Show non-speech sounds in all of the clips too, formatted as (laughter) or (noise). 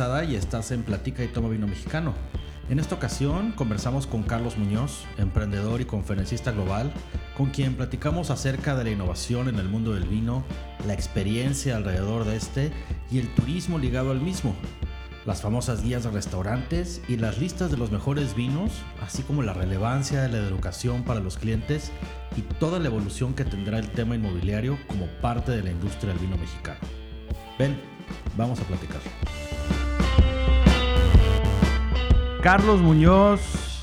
Y estás en Platica y Toma Vino Mexicano. En esta ocasión conversamos con Carlos Muñoz, emprendedor y conferencista global, con quien platicamos acerca de la innovación en el mundo del vino, la experiencia alrededor de este y el turismo ligado al mismo, las famosas guías de restaurantes y las listas de los mejores vinos, así como la relevancia de la educación para los clientes y toda la evolución que tendrá el tema inmobiliario como parte de la industria del vino mexicano. Ven, vamos a platicar. Carlos Muñoz,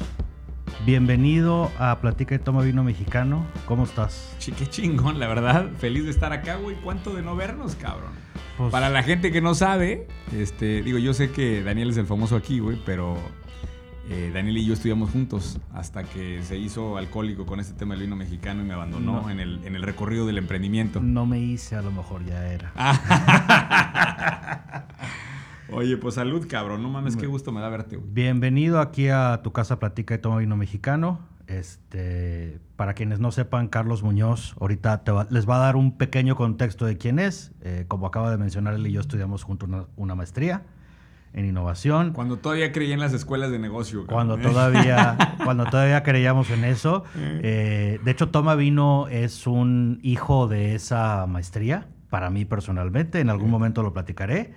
bienvenido a Platica y Toma Vino Mexicano. ¿Cómo estás? Che, qué chingón, la verdad. Feliz de estar acá, güey. ¿Cuánto de no vernos, cabrón? Pues- Para la gente que no sabe, este, digo, yo sé que Daniel es el famoso aquí, güey, pero eh, Daniel y yo estudiamos juntos hasta que se hizo alcohólico con este tema del vino mexicano y me abandonó No. en, el, en el recorrido del emprendimiento. No me hice, a lo mejor ya era. (laughs) Oye, pues salud, cabrón. No mames, qué gusto me da verte, güey. Bienvenido aquí a tu casa Platica y Toma Vino Mexicano. Este, para quienes no sepan, Carlos Muñoz ahorita te va- les va a dar un pequeño contexto de quién es. Eh, como acaba de mencionar, él y yo estudiamos juntos una, una maestría en innovación. Cuando todavía creía en las escuelas de negocio, cabrón. Cuando todavía, (laughs) cuando todavía creíamos en eso. Eh, de hecho, Toma Vino es un hijo de esa maestría, para mí personalmente. En algún momento lo platicaré.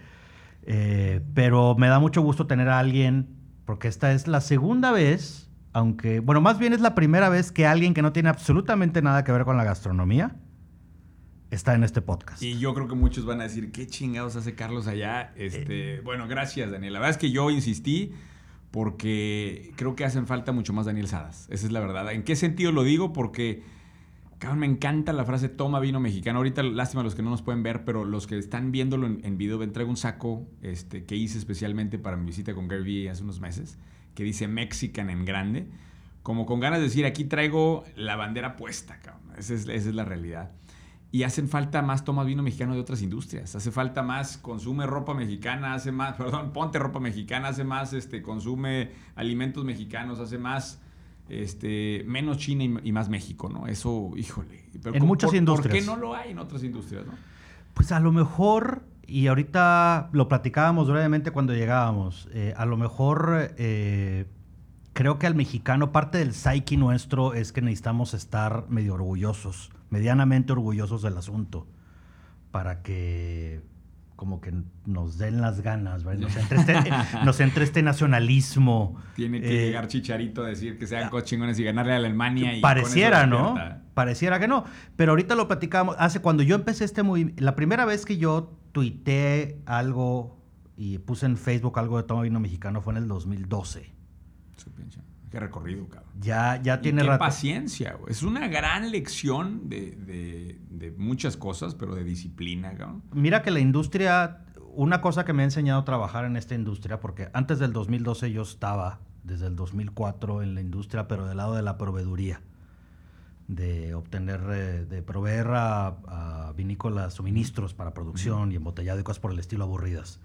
Eh, pero me da mucho gusto tener a alguien, porque esta es la segunda vez, aunque, bueno, más bien es la primera vez que alguien que no tiene absolutamente nada que ver con la gastronomía está en este podcast. Y yo creo que muchos van a decir, ¿qué chingados hace Carlos allá? Este, bueno, gracias, Daniel. La verdad es que yo insistí porque creo que hacen falta mucho más Daniel Sadas. Esa es la verdad. ¿En qué sentido lo digo? Porque, cabrón, me encanta la frase toma vino mexicano. Ahorita, lástima los que no nos pueden ver, pero los que están viéndolo en, en video, ven, traigo un saco este, que hice especialmente para mi visita con Gary Vee hace unos meses, que dice Mexican en grande. Como con ganas de decir, aquí traigo la bandera puesta, cabrón. Esa es, esa es la realidad. Y hacen falta más toma vino mexicano de otras industrias. Hace falta más, consume ropa mexicana, hace más, (laughs) perdón, ponte ropa mexicana, hace más, este, consume alimentos mexicanos, hace más, este, menos China y, más México, ¿no? Eso, híjole. Pero En ¿cómo- muchas por- industrias. ¿Por qué no lo hay en otras industrias, no? Pues a lo mejor, y ahorita lo platicábamos brevemente cuando llegábamos, eh, a lo mejor eh, creo que al mexicano parte del psyche nuestro es que necesitamos estar medio orgullosos, medianamente orgullosos del asunto, para que como que nos den las ganas, ¿verdad? Nos (laughs) entre este, nos entre este nacionalismo. Tiene que Eh, llegar Chicharito a decir que sean cosas chingones y ganarle a Alemania. Y Pareciera, ¿no? Pareciera que no. Pero ahorita lo platicamos. Hace cuando yo empecé este movimiento, la primera vez que yo tuiteé algo y puse en Facebook algo de Toma Vino Mexicano fue en el 2012. Su pinche- Qué recorrido, cabrón. Ya, ya Y tiene qué rato. paciencia, güey. Es una gran lección de, de- de muchas cosas, pero de disciplina, cabrón. Mira que la industria, una cosa que me ha enseñado a trabajar en esta industria, porque antes del 2012 yo estaba, desde el 2004, en la industria, pero del lado de la proveeduría, de obtener, eh, de proveer a, a vinícolas suministros para producción y embotellado y cosas por el estilo aburridas.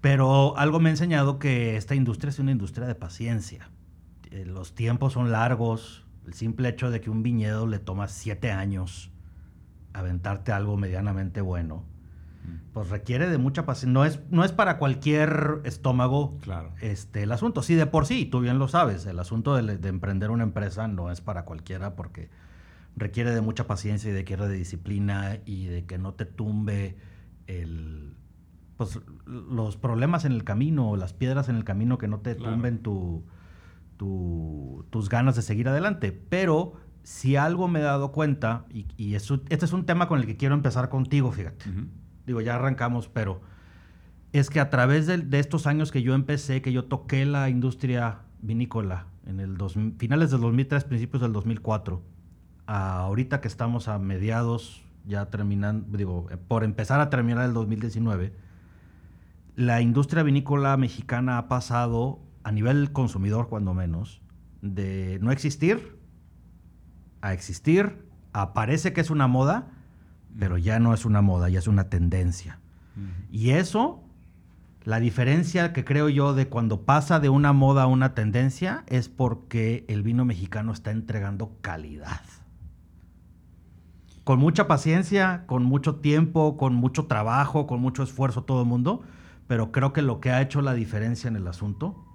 Pero algo me ha enseñado que esta industria es una industria de paciencia. Eh, Los tiempos son largos. El simple hecho de que un viñedo le toma siete años aventarte algo medianamente bueno, pues requiere de mucha paciencia. No es, no es para cualquier estómago Claro. este, el asunto. Sí, de por sí, tú bien lo sabes, el asunto de, de emprender una empresa no es para cualquiera porque requiere de mucha paciencia y requiere de disciplina y de que no te tumbe el, pues, los problemas en el camino o las piedras en el camino que no te Claro. tumben tu, tu- tus ganas de seguir adelante. Pero si algo me he dado cuenta, y, y eso- este es un tema con el que quiero empezar contigo, fíjate digo, ya arrancamos, pero es que a través de, de estos años que yo empecé, que yo toqué la industria vinícola en el dos, finales del 2003, principios del 2004, a ahorita que estamos a mediados, ya terminando, digo, eh, por empezar a terminar el 2019, la industria vinícola mexicana ha pasado, a nivel consumidor cuando menos, de no existir a existir, a parece que es una moda, pero ya no es una moda, ya es una tendencia. Y eso, la diferencia que creo yo de cuando pasa de una moda a una tendencia es porque el vino mexicano está entregando calidad. Con mucha paciencia, con mucho tiempo, con mucho trabajo, con mucho esfuerzo todo el mundo, pero creo que lo que ha hecho la diferencia en el asunto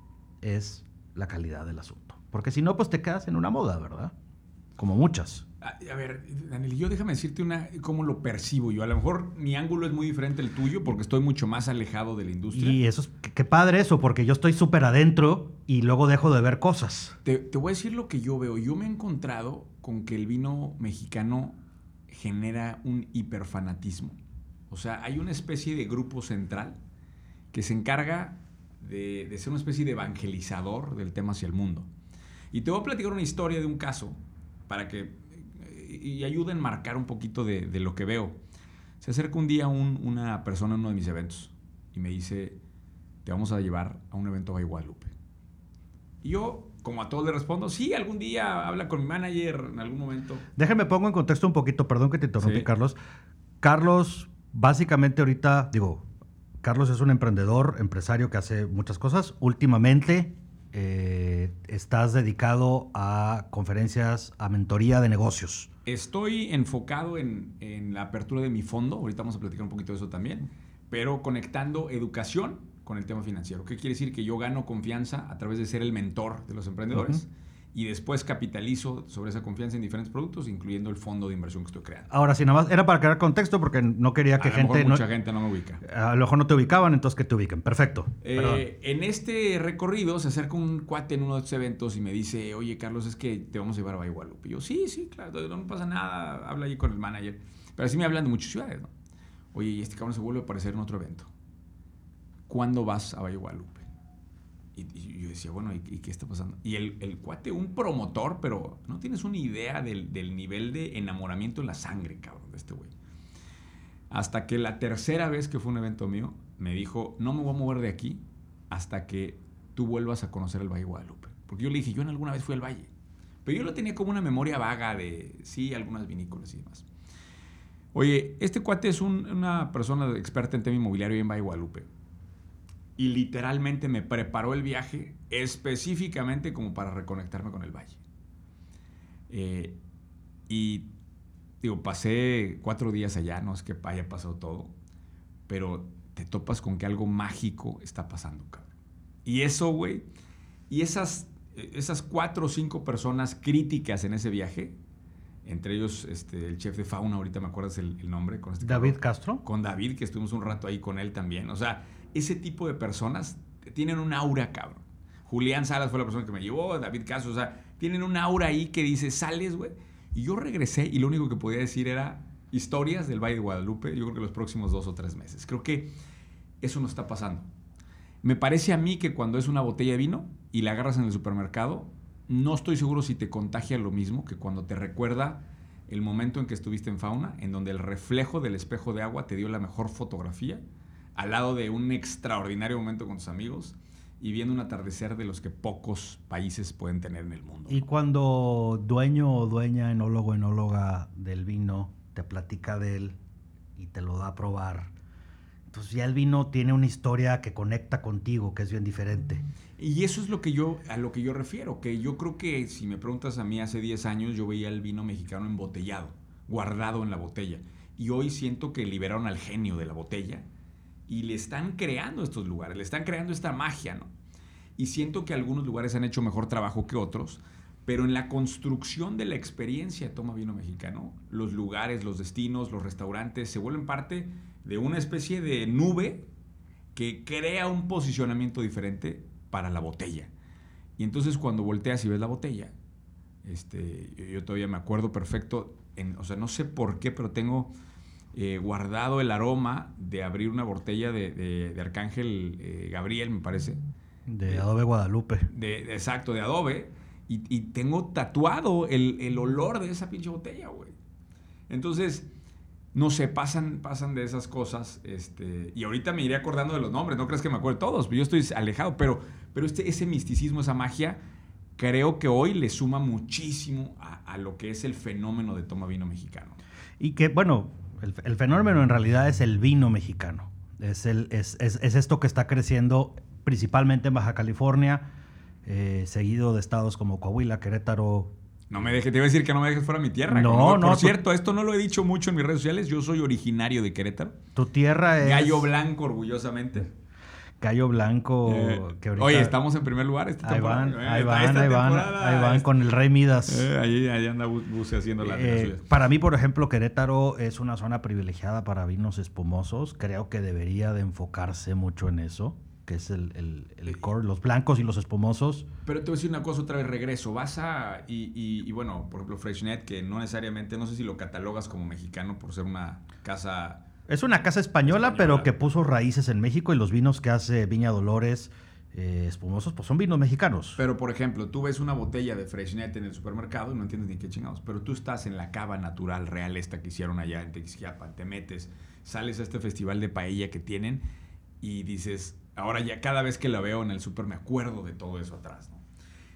es la calidad del asunto. Porque si no, pues te quedas en una moda, ¿verdad? Como muchas. A, a ver, Daniel, yo déjame decirte una, cómo lo percibo yo. A lo mejor mi ángulo es muy diferente al tuyo porque estoy mucho más alejado de la industria. Y eso es, qué, padre eso, porque yo estoy súper adentro y luego dejo de ver cosas. Te, te voy a decir lo que yo veo. Yo me he encontrado con que el vino mexicano genera un hiperfanatismo. O sea, hay una especie de grupo central que se encarga de, de ser una especie de evangelizador del tema hacia el mundo. Y te voy a platicar una historia de un caso para que y ayuda a enmarcar un poquito de, de, lo que veo. Se acerca un día un, una persona en uno de mis eventos y me dice, te vamos a llevar a un evento a Guadalupe. Y yo, como a todos le respondo, sí, algún día habla con mi manager en algún momento. Déjame pongo en contexto un poquito, perdón que te interrumpí, sí. Carlos. Carlos, básicamente ahorita, digo, Carlos es un emprendedor, empresario que hace muchas cosas. Últimamente eh, estás dedicado a conferencias, a mentoría de negocios. Estoy enfocado en, en, la apertura de mi fondo, ahorita vamos a platicar un poquito de eso también, pero conectando educación con el tema financiero. ¿Qué quiere decir? Que yo gano confianza a través de ser el mentor de los emprendedores. Uh -huh y después capitalizo sobre esa confianza en diferentes productos, incluyendo el fondo de inversión que estoy creando. Ahora, si nada más era para crear contexto porque no quería que a gente... Mejor mucha no, gente no me ubica. A lo mejor no te ubicaban, entonces que te ubiquen. Perfecto. Eh, en este recorrido se acerca un cuate en uno de estos eventos y me dice, oye, Carlos, es que te vamos a llevar a Guadalupe. Y yo, sí, sí, claro, no pasa nada, habla ahí con el manager. Pero así me hablan de muchas ciudades, ¿no? Oye, y este cabrón se vuelve a aparecer en otro evento. ¿Cuándo vas a Valle Guadalupe? Y, y, yo decía, bueno, ¿y, y qué está pasando? Y el, el, cuate, un promotor, pero no tienes una idea del, del, nivel de enamoramiento en la sangre, cabrón, de este güey. Hasta que la tercera vez que fue un evento mío, me dijo, no me voy a mover de aquí hasta que tú vuelvas a conocer el Valle Guadalupe. Porque yo le dije, yo en alguna vez fui al Valle. Pero yo lo tenía como una memoria vaga de, sí, algunas vinícolas y demás. Oye, este cuate es un, una persona experta en tema inmobiliario en Valle Guadalupe y literalmente me preparó el viaje específicamente como para reconectarme con el valle. Eh, y digo, pasé cuatro días allá, no es que haya pasado todo, pero te topas con que algo mágico está pasando, cabrón. Y eso, güey, y esas, esas cuatro o cinco personas críticas en ese viaje, entre ellos este, el chef de fauna, ahorita me acuerdas el, el nombre. Con este David cabrón, Castro. Con David, que estuvimos un rato ahí con él también. O sea, ese tipo de personas tienen un aura, cabrón. Julián Salas fue la persona que me llevó, David Castro, o sea, tienen un aura ahí que dice, sales, güey. Y yo regresé y lo único que podía decir era historias del Valle de Guadalupe, yo creo que los próximos dos o tres meses. Creo que eso no está pasando. Me parece a mí que cuando es una botella de vino y la agarras en el supermercado, no estoy seguro si te contagia lo mismo que cuando te recuerda el momento en que estuviste en fauna, en donde el reflejo del espejo de agua te dio la mejor fotografía al lado de un extraordinario momento con tus amigos y viendo un atardecer de los que pocos países pueden tener en el mundo. Y cuando dueño o dueña, enólogo, enóloga del vino te platica de él y te lo da a probar, entonces ya el vino tiene una historia que conecta contigo, que es bien diferente. Y eso es lo que yo, a lo que yo refiero, que yo creo que si me preguntas a mí hace 10 años, yo veía el vino mexicano embotellado, guardado en la botella. Y hoy siento que liberaron al genio de la botella y le están creando estos lugares, le están creando esta magia, ¿no? Y siento que algunos lugares han hecho mejor trabajo que otros, pero en la construcción de la experiencia Toma Vino Mexicano, los lugares, los destinos, los restaurantes se vuelven parte de una especie de nube que crea un posicionamiento diferente para la botella. Y entonces cuando volteas y ves la botella, este, yo todavía me acuerdo perfecto, en, o sea, no sé por qué, pero tengo eh, guardado el aroma de abrir una botella de, de, de Arcángel eh, Gabriel, me parece. De Adobe Guadalupe. De, de exacto, de Adobe. Y, y tengo tatuado el, el, olor de esa pinche botella, güey. Entonces, no sé, pasan, pasan de esas cosas. Este, y ahorita me iré acordando de los nombres, no crees que me acuerdo de todos, yo estoy alejado, pero, pero este, ese misticismo, esa magia, creo que hoy le suma muchísimo a, a lo que es el fenómeno de toma vino mexicano. Y que, bueno, el, el, fenómeno en realidad es el vino mexicano. Es, el, es, es, es, esto que está creciendo principalmente en Baja California, eh, seguido de estados como Coahuila, Querétaro. No me dejes, te iba a decir que no me dejes fuera mi tierra. No, no. Por cierto, esto no lo he dicho mucho en mis redes sociales. Yo soy originario de Querétaro. Tu tierra es. Gallo blanco, orgullosamente. Gallo Blanco. Eh, que ahorita- Oye, estamos en primer lugar esta Ahí temporada. van, Eh, ahí van, ahí van, ahí van con el Rey Midas. Eh, ahí, ahí anda Bu- Buse haciendo la Eh, para mí, por ejemplo, Querétaro es una zona privilegiada para vinos espumosos. Creo que debería de enfocarse mucho en eso, que es el, el- el core, los blancos y los espumosos. Pero te voy a decir una cosa otra vez, regreso. Vas a. Y, y- y bueno, por ejemplo, Freshnet, que no necesariamente, no sé si lo catalogas como mexicano por ser una casa. Es una casa española, Española. pero que puso raíces en México y los vinos que hace Viña Dolores eh, espumosos, pues son vinos mexicanos. Pero, por ejemplo, tú ves una botella de Freshnet en el supermercado y no entiendes ni qué chingados. Pero tú estás en la cava natural real, esta que hicieron allá en Texquiapan, te metes, sales a este festival de paella que tienen y dices, ahora ya cada vez que la veo en el super me acuerdo de todo eso atrás, ¿no?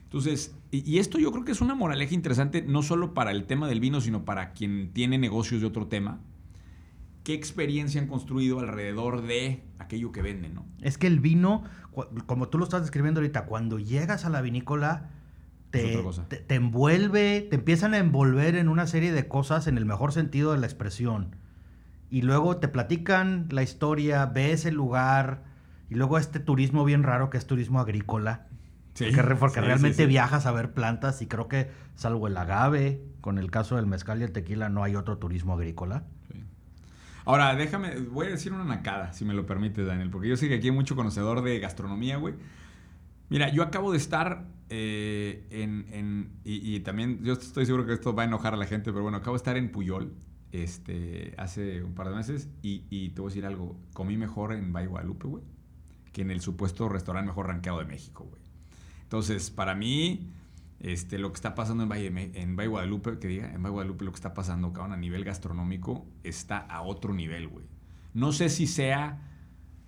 Entonces, y, y esto yo creo que es una moraleja interesante, no solo para el tema del vino, sino para quien tiene negocios de otro tema. ¿Qué experiencia han construido alrededor de aquello que venden, no? Es que el vino, como tú lo estás describiendo ahorita, cuando llegas a la vinícola, te, te- te envuelve, te empiezan a envolver en una serie de cosas en el mejor sentido de la expresión. Y luego te platican la historia, ves el lugar, y luego este turismo bien raro que es turismo agrícola. porque re- porque sí, realmente sí. viajas a ver plantas y creo que salvo el agave, con el caso del mezcal y el tequila, no hay otro turismo agrícola. Ahora, déjame, voy a decir una nacada, si me lo permites, Daniel, porque yo sé que aquí hay mucho conocedor de gastronomía, güey. Mira, yo acabo de estar eh, en, en- y, y también, yo estoy seguro que esto va a enojar a la gente, pero bueno, acabo de estar en Puyol este, hace un par de meses y, y te voy a decir algo, comí mejor en Valle Guadalupe, güey, que en el supuesto restaurante mejor rankeado de México, güey. Entonces, para mí, este, lo que está pasando en Valle, en Valle Guadalupe, que diga, en Valle Guadalupe lo que está pasando, cabrón, a nivel gastronómico, está a otro nivel, güey. No sé si sea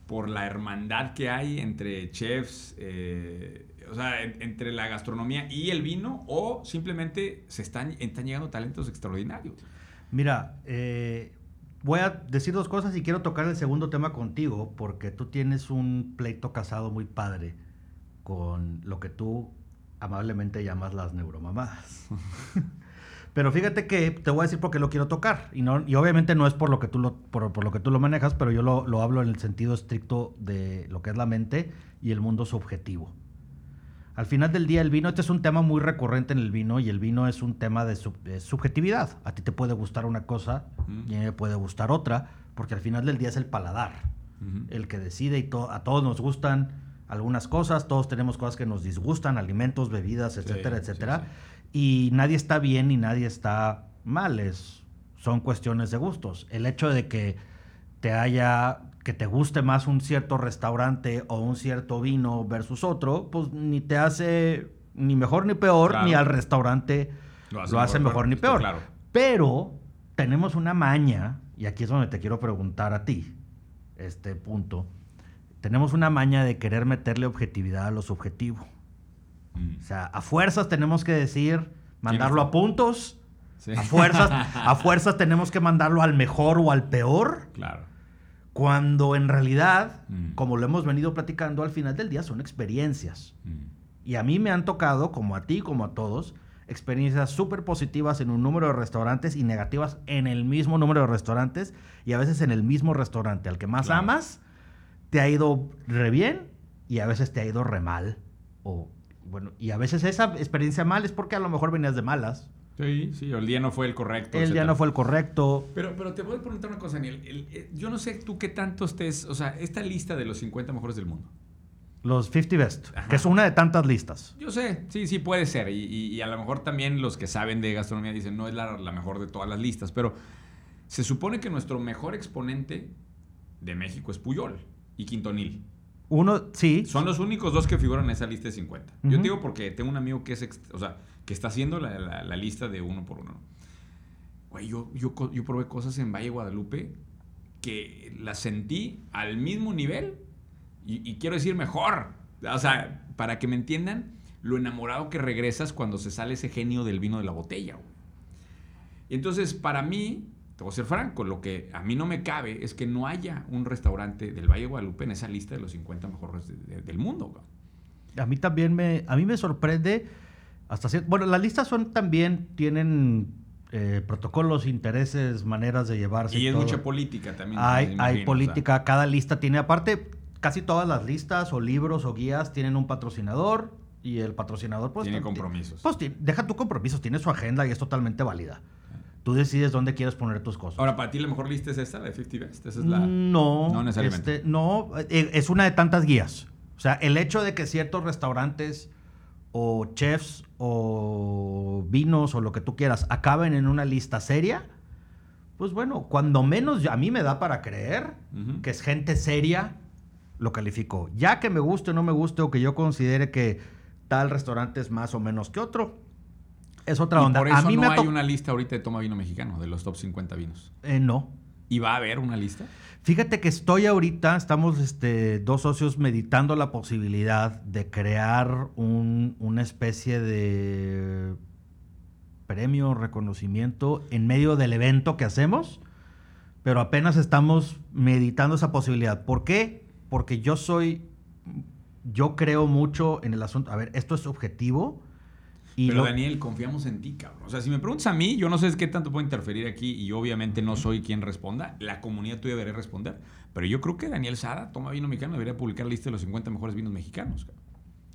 por la hermandad que hay entre chefs, eh, o sea, en- entre la gastronomía y el vino, o simplemente se están, están llegando talentos extraordinarios. Mira, eh, voy a decir dos cosas y quiero tocar el segundo tema contigo porque tú tienes un pleito casado muy padre con lo que tú amablemente llamas las neuromamadas. (laughs) pero fíjate que te voy a decir por qué lo quiero tocar y, no, y obviamente no es por lo que tú lo, por, por lo, que tú lo manejas, pero yo lo, lo hablo en el sentido estricto de lo que es la mente y el mundo subjetivo. Al final del día, el vino, este es un tema muy recurrente en el vino y el vino es un tema de, sub- de subjetividad. A ti te puede gustar una cosa y a mí me puede gustar otra, porque al final del día es el paladar el que decide y to- a todos nos gustan algunas cosas, todos tenemos cosas que nos disgustan, alimentos, bebidas, etcétera, sí, etcétera. sí. Y nadie está bien y nadie está mal, es, son cuestiones de gustos. El hecho de que te haya que te guste más un cierto restaurante o un cierto vino versus otro, pues ni te hace ni mejor ni peor, Claro. ni al restaurante lo hace, mejor, ni está peor. claro. Pero tenemos una maña, y aquí es donde te quiero preguntar a ti, este punto. Tenemos una maña de querer meterle objetividad a lo subjetivo. Mm. O sea, a fuerzas tenemos que decir, mandarlo a puntos. Sí. A fuerzas, a (laughs) fuerzas tenemos que mandarlo al mejor o al peor. Claro. Cuando en realidad, Mm. como lo hemos venido platicando, al final del día son experiencias. Mm. Y a mí me han tocado, como a ti, como a todos, experiencias súper positivas en un número de restaurantes y negativas en el mismo número de restaurantes y a veces en el mismo restaurante. Al que más Claro. amas, te ha ido re bien y a veces te ha ido re mal. O, bueno, y a veces esa experiencia mal es porque a lo mejor venías de malas. Sí, sí, o el día no fue el correcto. El día no fue el correcto. Pero, pero te voy a preguntar una cosa, Daniel. El- eh, yo no sé tú qué tanto estés, o sea, esta lista de los 50 mejores del mundo. Los 50 Best, Ajá. que es una de tantas listas. Yo sé, sí, sí puede ser. Y, y- y a lo mejor también los que saben de gastronomía dicen, no es la, la mejor de todas las listas, pero se supone que nuestro mejor exponente de México es Puyol y Quintonil. Uno, sí. Son los únicos dos que figuran en esa lista de 50. Yo Ujú. te digo porque tengo un amigo que es, o sea, que está haciendo la, la- la lista de uno por uno. Güey, yo, yo, yo probé cosas en Valle Guadalupe que las sentí al mismo nivel y, y quiero decir mejor. O sea, para que me entiendan lo enamorado que regresas cuando se sale ese genio del vino de la botella. güey. Y entonces, para mí, te voy a ser franco, lo que a mí no me cabe es que no haya un restaurante del Valle de Guadalupe en esa lista de los 50 mejores de- de- del mundo. A mí también me, a mí me sorprende hasta cierto... Bueno, las listas son también, tienen eh, protocolos, intereses, maneras de llevarse. Y es todo. mucha política también. Hay, me hay imagino, o sea. política, cada lista tiene aparte, casi todas las listas o libros o guías tienen un patrocinador y el patrocinador pues... Tiene ti- compromisos. Pues deja tu compromisos, tiene su agenda y es totalmente válida. Tú decides dónde quieres poner tus cosas. Ahora, para ti la mejor lista es esta, de 50 Best. Esa es la... No, No necesariamente. este, no, eh, es una de tantas guías. O sea, el hecho de que ciertos restaurantes o chefs o vinos o lo que tú quieras acaben en una lista seria, pues bueno, cuando menos a mí me da para creer que es gente seria, lo calificó. Ya que me guste o no me guste o que yo considere que tal restaurante es más o menos que otro, es otra Y onda. por eso a mí no me hay una lista ahorita de toma vino mexicano, de los top 50 vinos. Eh, no. ¿Y va a haber una lista? Fíjate que estoy ahorita, estamos este, dos socios meditando la posibilidad de crear un- una especie de premio, reconocimiento en medio del evento que hacemos, pero apenas estamos meditando esa posibilidad. ¿Por qué? Porque yo soy, yo creo mucho en el asunto. A ver, esto es objetivo. Y Pero lo- Daniel, confiamos en ti, cabrón. O sea, si me preguntas a mí, yo no sé qué tanto puedo interferir aquí y obviamente no soy quien responda. La comunidad tú debería responder. Pero yo creo que Daniel Sada, Toma Vino Mexicano, debería publicar la lista de los 50 mejores vinos mexicanos. cabrón.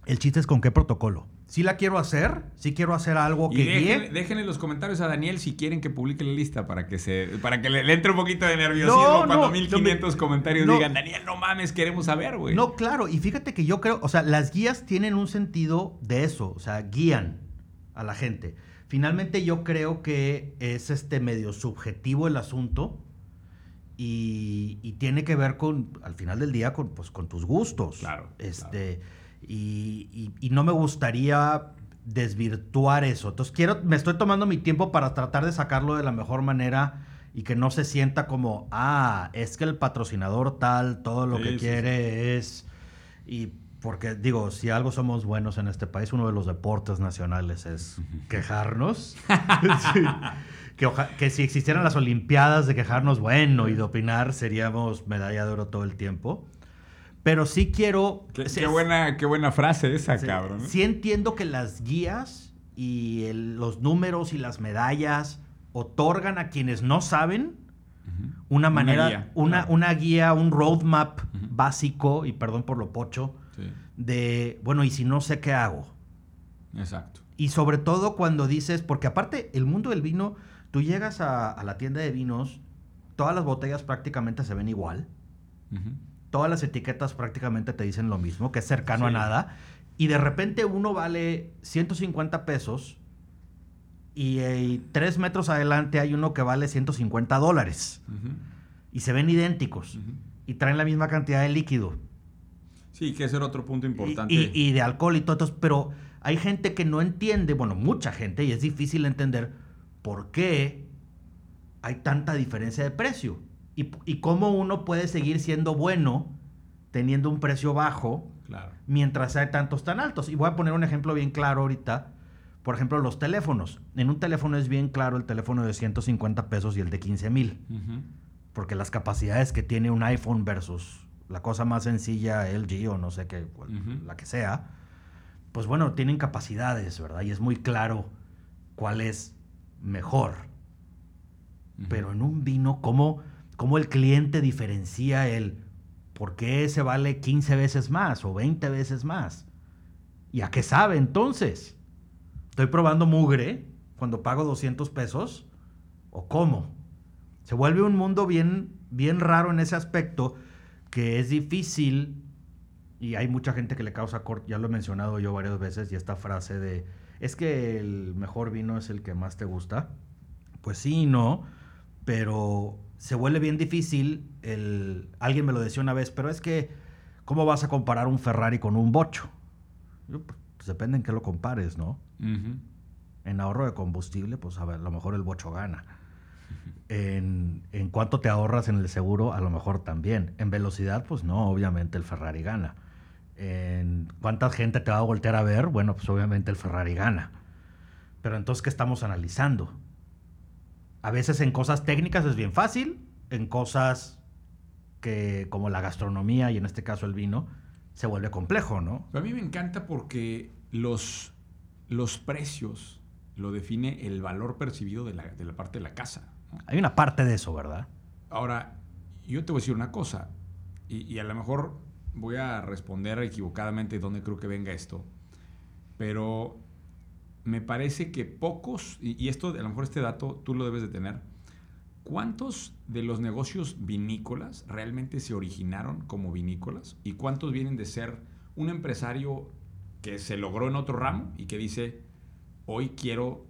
el chiste es con qué protocolo. Si la quiero hacer, si quiero hacer algo que dejen, déjenle en los comentarios a Daniel si quieren que publique la lista para que se para que le, le entre un poquito de nerviosismo No, cuando no, 1500 no, comentarios digan, Daniel, no mames, queremos saber, güey. No, claro, y fíjate que yo creo, o sea, las guías tienen un sentido de eso, o sea, guían a la gente. Finalmente yo creo que es este medio subjetivo el asunto y, y tiene que ver con, al final del día, con, pues, con tus gustos. Claro, Este, Y, y- y no me gustaría desvirtuar eso. Entonces quiero, me estoy tomando mi tiempo para tratar de sacarlo de la mejor manera y que no se sienta como, ah, es que el patrocinador tal, todo lo Sí, que sí, quiere es... Y porque digo, si algo somos buenos en este país, uno de los deportes nacionales es quejarnos. (laughs) Sí. que, oja- que si existieran las Olimpiadas de quejarnos, bueno, y de opinar, seríamos medalla de oro todo el tiempo. Pero sí quiero... Qué, qué buena, qué buena frase esa, Sí, cabrón. ¿eh? Sí entiendo que las guías y el- los números y las medallas otorgan a quienes no saben una manera, guía, una, una guía, un roadmap Ujú. básico, y perdón por lo pocho, Sí, de, bueno, ¿y si no sé qué hago? exacto. Y sobre todo cuando dices, porque aparte el mundo del vino, tú llegas a, a la tienda de vinos, todas las botellas prácticamente se ven igual, todas las etiquetas prácticamente te dicen lo mismo, que es cercano a nada, y de repente uno vale 150 pesos y, eh, tres metros adelante hay uno que vale 150 dólares. Y se ven idénticos. Y traen la misma cantidad de líquido Sí, que ese era otro punto importante. y- y de alcohol y todo, pero hay gente que no entiende, bueno, mucha gente, y es difícil entender por qué hay tanta diferencia de precio y, y cómo uno puede seguir siendo bueno teniendo un precio bajo Claro. mientras hay tantos tan altos. Y voy a poner un ejemplo bien claro ahorita. Por ejemplo, los teléfonos. En un teléfono es bien claro el teléfono de 150 pesos y el de 15 mil. Porque las capacidades que tiene un iPhone versus la cosa más sencilla, LG o no sé qué, la que sea, pues bueno, tienen capacidades, ¿verdad? Y es muy claro cuál es mejor. Pero en un vino, ¿cómo, cómo el cliente diferencia el por qué ese vale 15 veces más o 20 veces más? ¿Y a qué sabe entonces? ¿Estoy probando mugre cuando pago 200 pesos? ¿O cómo? Se vuelve un mundo bien, bien raro en ese aspecto que es difícil y hay mucha gente que le causa corte, ya lo he mencionado yo varias veces, y esta frase de, es que el mejor vino es el que más te gusta. Pues sí y no, pero se vuelve bien difícil. El, alguien me lo decía una vez, pero es que, ¿cómo vas a comparar un Ferrari con un bocho? Yo, pues depende en qué lo compares, ¿no? En ahorro de combustible, pues a ver, a lo mejor el bocho gana. En, en cuánto te ahorras en el seguro, a lo mejor también. En velocidad, pues no, obviamente el Ferrari gana. En cuánta gente te va a voltear a ver, bueno, pues obviamente el Ferrari gana. Pero entonces, ¿qué estamos analizando? A veces en cosas técnicas es bien fácil, en cosas que, como la gastronomía y en este caso el vino, se vuelve complejo, ¿no? A mí me encanta porque los, los precios lo define el valor percibido de la parte de la casa. Hay una parte de eso, ¿verdad? Ahora, yo te voy a decir una cosa, y, y a lo mejor voy a responder equivocadamente dónde creo que venga esto, pero me parece que pocos, y, esto, a lo mejor este dato tú lo debes de tener, ¿cuántos de los negocios vinícolas realmente se originaron como vinícolas? ¿Y cuántos vienen de ser un empresario que se logró en otro ramo y que dice, hoy quiero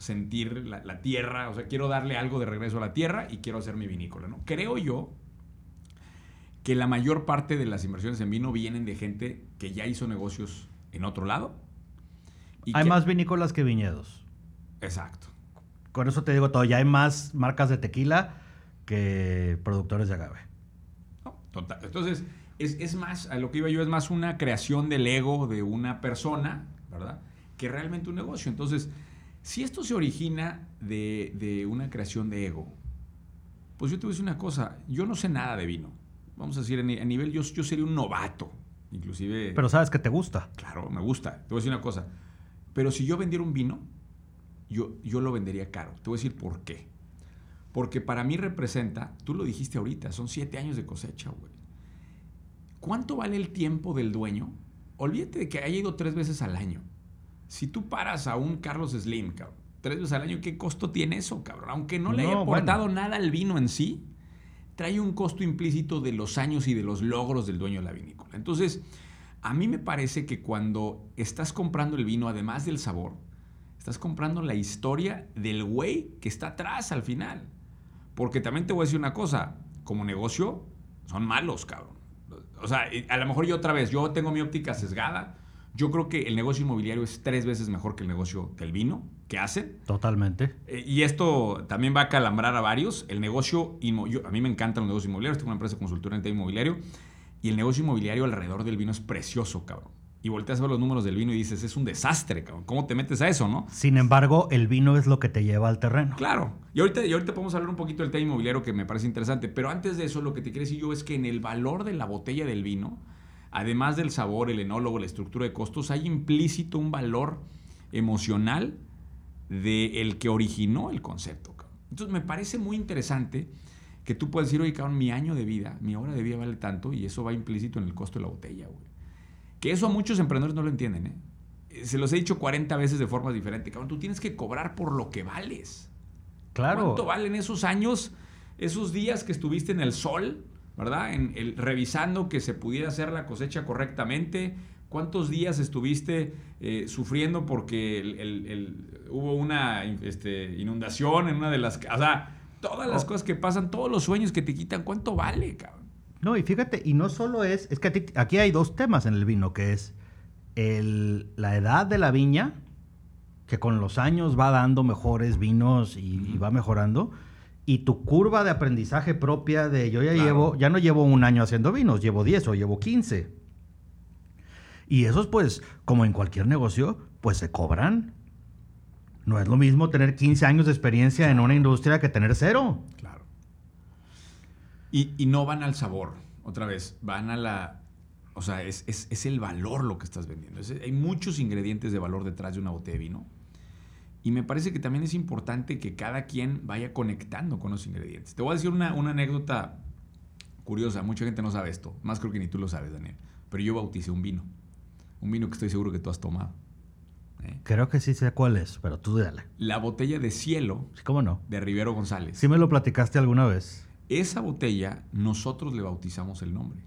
sentir la, tierra, o sea, quiero darle algo de regreso a la tierra y quiero hacer mi vinícola, ¿no? Creo yo que la mayor parte de las inversiones en vino vienen de gente que ya hizo negocios en otro lado. hay más vinícolas que viñedos. Exacto. Con eso te digo todo, ya hay más marcas de tequila que productores de agave. total. Entonces, es, más, a lo que iba yo, es más una creación del ego de una persona, ¿verdad? Que realmente un negocio. Entonces, si esto se origina de, de una creación de ego, pues yo te voy a decir una cosa, yo no sé nada de vino vamos a decir, a nivel, yo, yo sería un novato, inclusive... Pero sabes que te gusta. Claro, me gusta. Te voy a decir una cosa. Pero si yo vendiera un vino, yo, yo lo vendería caro. Te voy a decir por qué. Porque para mí representa, tú lo dijiste ahorita, son siete años de cosecha, güey. ¿Cuánto vale el tiempo del dueño? Olvídate de que haya ido tres veces al año. Si tú paras a un Carlos Slim, cabrón, tres veces al año, ¿qué costo tiene eso, cabrón? Aunque no le haya aportado nada al vino en sí, trae un costo implícito de los años y de los logros del dueño de la vinícola. Entonces, a mí me parece que cuando estás comprando el vino, además del sabor, estás comprando la historia del güey que está atrás al final. Porque también te voy a decir una cosa, como negocio, son malos, cabrón. O sea, a lo mejor yo otra vez, yo tengo mi óptica sesgada. Yo creo que el negocio inmobiliario es tres veces mejor que el negocio del vino que hacen. Totalmente. Eh, y esto también va a calambrar a varios. El negocio inmobiliario, a mí me encantan los negocios inmobiliarios, tengo una empresa consultora en tema inmobiliario, y el negocio inmobiliario alrededor del vino es precioso, cabrón. Y volteas a ver los números del vino y dices, es un desastre, cabrón. ¿Cómo te metes a eso, no? Sin embargo, el vino es lo que te lleva al terreno. Claro. Y ahorita, y ahorita podemos hablar un poquito del tema inmobiliario que me parece interesante. Pero antes de eso, lo que te quiero decir yo es que en el valor de la botella del vino, además del sabor, el enólogo, la estructura de costos, hay implícito un valor emocional de el que originó el concepto. Entonces me parece muy interesante que tú puedas decir, oye, cabrón, mi año de vida, mi hora de vida vale tanto y eso va implícito en el costo de la botella, güey. Que eso a muchos emprendedores no lo entienden, ¿eh? Se los he dicho 40 veces de forma diferente, cabrón. Tú tienes que cobrar por lo que vales. Claro. ¿Cuánto valen esos años, esos días que estuviste en el sol, ¿verdad? En el, revisando que se pudiera hacer la cosecha correctamente, ¿Cuántos días estuviste eh, sufriendo porque hubo una este, inundación en una de las... O sea, todas las oh. cosas que pasan, todos los sueños que te quitan, ¿cuánto vale, cabrón? No, y fíjate, y no solo es... Es que aquí hay dos temas en el vino, que es la edad de la viña, que con los años va dando mejores vinos y, va mejorando y tu curva de aprendizaje propia de yo ya llevo, ya no llevo un año haciendo vinos, llevo 10 o llevo 15. Y esos, pues, como en cualquier negocio, pues se cobran. No es lo mismo tener 15 años de experiencia en una industria que tener cero. Claro. Y, no van al sabor, otra vez, van a la... O sea, es, el valor lo que estás vendiendo. hay muchos ingredientes de valor detrás de una botella de vino. Y me parece que también es importante que cada quien vaya conectando con los ingredientes. Te voy a decir una, una anécdota curiosa. Mucha gente no sabe esto. Más creo que ni tú lo sabes, Daniel. Pero yo bauticé un vino. Un vino que estoy seguro que tú has tomado. ¿eh? Creo que sí sé cuál es, pero tú dale. La botella de cielo. ¿Cómo no? De Rivero González. Sí me lo platicaste alguna vez. Esa botella nosotros le bautizamos el nombre.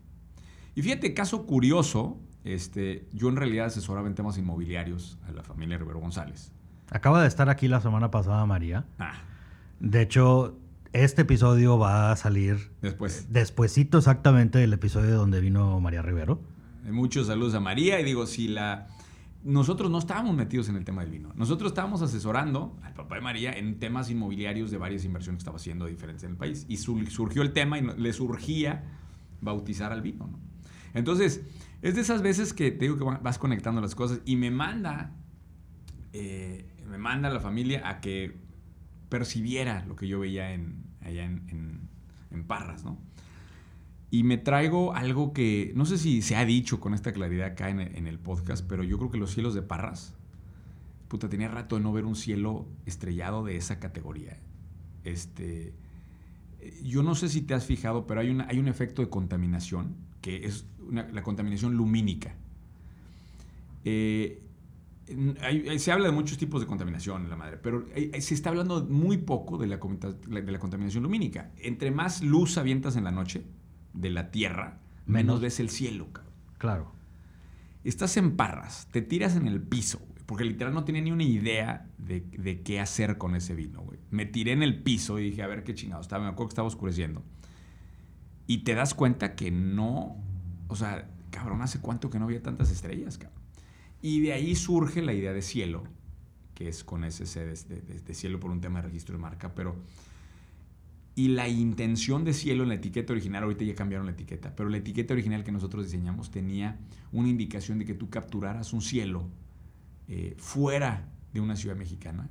Y fíjate, caso curioso, este, yo en realidad asesoraba en temas inmobiliarios a la familia Rivero González. Acaba de estar aquí la semana pasada María. Ah. De hecho, este episodio va a salir después. Despuésito exactamente del episodio donde vino María Rivero. Muchos saludos a María y digo, si la... Nosotros no estábamos metidos en el tema del vino. Nosotros estábamos asesorando al papá de María en temas inmobiliarios de varias inversiones que estaba haciendo diferentes en el país. Y surgió el tema y le surgía bautizar al vino. ¿no? Entonces, es de esas veces que te digo que vas conectando las cosas y me manda, eh, me manda la familia a que percibiera lo que yo veía en, allá en, en Parras, ¿no? Y me traigo algo que no sé si se ha dicho con esta claridad acá en, el podcast, pero yo creo que los cielos de Parras, puta, tenía rato de no ver un cielo estrellado de esa categoría. Este, yo no sé si te has fijado, pero hay, una, hay un efecto de contaminación que es la contaminación lumínica. Eh, se habla de muchos tipos de contaminación en la madre, pero se está hablando muy poco de la, de la contaminación lumínica. Entre más luz avientas en la noche de la Tierra, menos, ves el cielo. Claro. Estás en parras, te tiras en el piso, porque literal no tenía ni una idea de, qué hacer con ese vino, güey. Me tiré en el piso y dije, a ver qué chingado estaba, me acuerdo que estaba oscureciendo. Y te das cuenta que no, o sea, cabrón, ¿hace cuánto que no había tantas estrellas, cabrón? Y de ahí surge la idea de cielo, que es con ese C de, cielo por un tema de registro de marca, pero... Y la intención de cielo en la etiqueta original, ahorita ya cambiaron la etiqueta, pero la etiqueta original que nosotros diseñamos tenía una indicación de que tú capturaras un cielo eh, fuera de una ciudad mexicana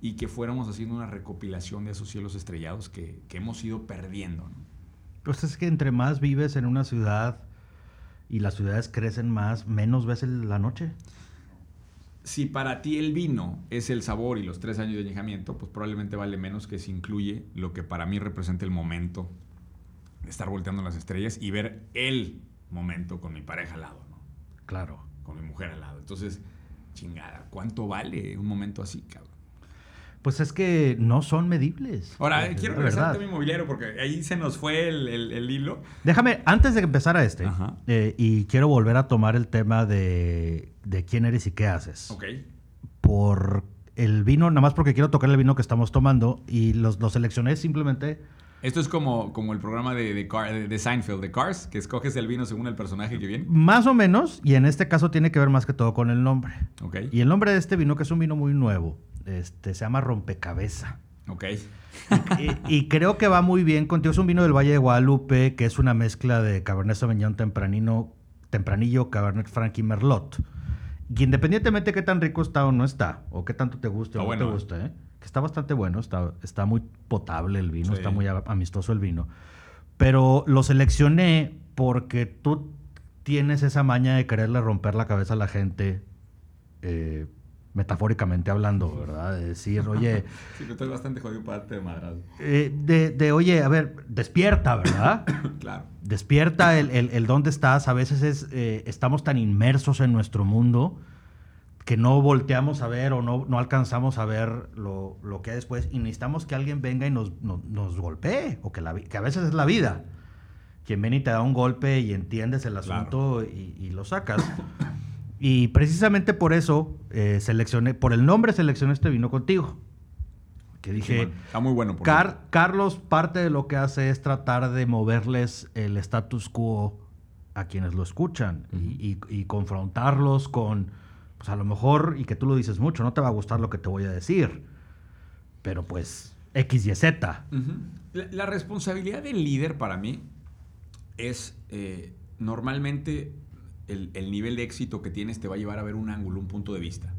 y que fuéramos haciendo una recopilación de esos cielos estrellados que, hemos ido perdiendo. ¿no? Pues es que entre más vives en una ciudad, y las ciudades crecen más, menos ves la noche. Si para ti el vino es el sabor y los tres años de añejamiento, pues probablemente vale menos que si incluye lo que para mí representa el momento de estar volteando las estrellas y ver el momento con mi pareja al lado, ¿no? Claro. Con mi mujer al lado. Entonces, chingada, ¿cuánto vale un momento así, cabrón? Pues es que no son medibles. Ahora, quiero regresar a mi mobiliario porque ahí se nos fue el, hilo. Déjame, antes de empezar a este, eh, y quiero volver a tomar el tema de, quién eres y qué haces. Ok. Por el vino, nada más porque quiero tocar el vino que estamos tomando y los, seleccioné simplemente. Esto es como, como el programa de, de, Seinfeld, de Cars, que escoges el vino según el personaje que viene. Más o menos, y en este caso tiene que ver más que todo con el nombre. Ok. Y el nombre de este vino, que es un vino muy nuevo, este, se llama Rompecabeza. Ok. Y, creo que va muy bien contigo. Es un vino del Valle de Guadalupe, que es una mezcla de Cabernet Sauvignon tempranino, tempranillo, Cabernet Franc y Merlot. Y independientemente de qué tan rico está o no está, o qué tanto te guste o no te guste, ¿eh? que está bastante bueno, está, está muy potable el vino, está muy amistoso el vino. Pero lo seleccioné porque tú tienes esa maña de quererle romper la cabeza a la gente eh, metafóricamente hablando, ¿verdad? De decir, oye... (laughs) Sí, que estoy bastante jodido para de madras. Eh, de, oye, a ver, despierta, ¿verdad? (coughs) claro. Despierta el, el, dónde estás. A veces es, eh, estamos tan inmersos en nuestro mundo que no volteamos a ver o no, no alcanzamos a ver lo, que hay después y necesitamos que alguien venga y nos, nos, golpee, o que, la, que a veces es la vida. Quien viene y te da un golpe y entiendes el asunto y, y lo sacas. Y precisamente por eso eh, seleccioné, por el nombre seleccioné este vino contigo. Que dije, está muy bueno. Carlos parte de lo que hace es tratar de moverles el status quo a quienes lo escuchan y, confrontarlos con, pues a lo mejor, y que tú lo dices mucho, no te va a gustar lo que te voy a decir, pero pues X y Z. la, responsabilidad del líder para mí es eh, normalmente el, nivel de éxito que tienes te va a llevar a ver un ángulo, un punto de vista.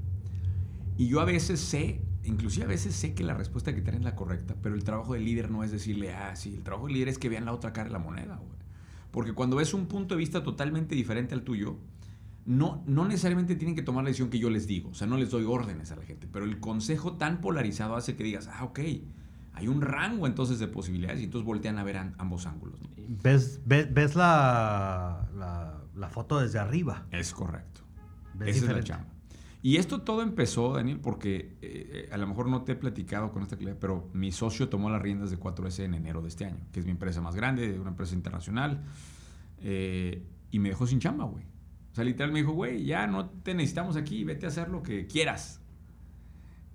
Y yo a veces sé, inclusive a veces sé que la respuesta que tienen es la correcta, pero el trabajo del líder no es decirle, ah, sí, el trabajo del líder es que vean la otra cara de la moneda, Porque cuando ves un punto de vista totalmente diferente al tuyo, no, no necesariamente tienen que tomar la decisión que yo les digo, o sea, no les doy órdenes a la gente, pero el consejo tan polarizado hace que digas, ah, ok, hay un rango entonces de posibilidades y entonces voltean a ver ambos ángulos. ¿Ves, ves, la, la, foto desde arriba? Es correcto. Esa es la chamba. Y esto todo empezó, Daniel, porque eh, eh, a lo mejor no te he platicado con esta claridad, pero mi socio tomó las riendas de 4S en enero de este año, que es mi empresa más grande, una empresa internacional, eh, y me dejó sin chamba, güey. O sea, literal me dijo, güey, ya no te necesitamos aquí, vete a hacer lo que quieras.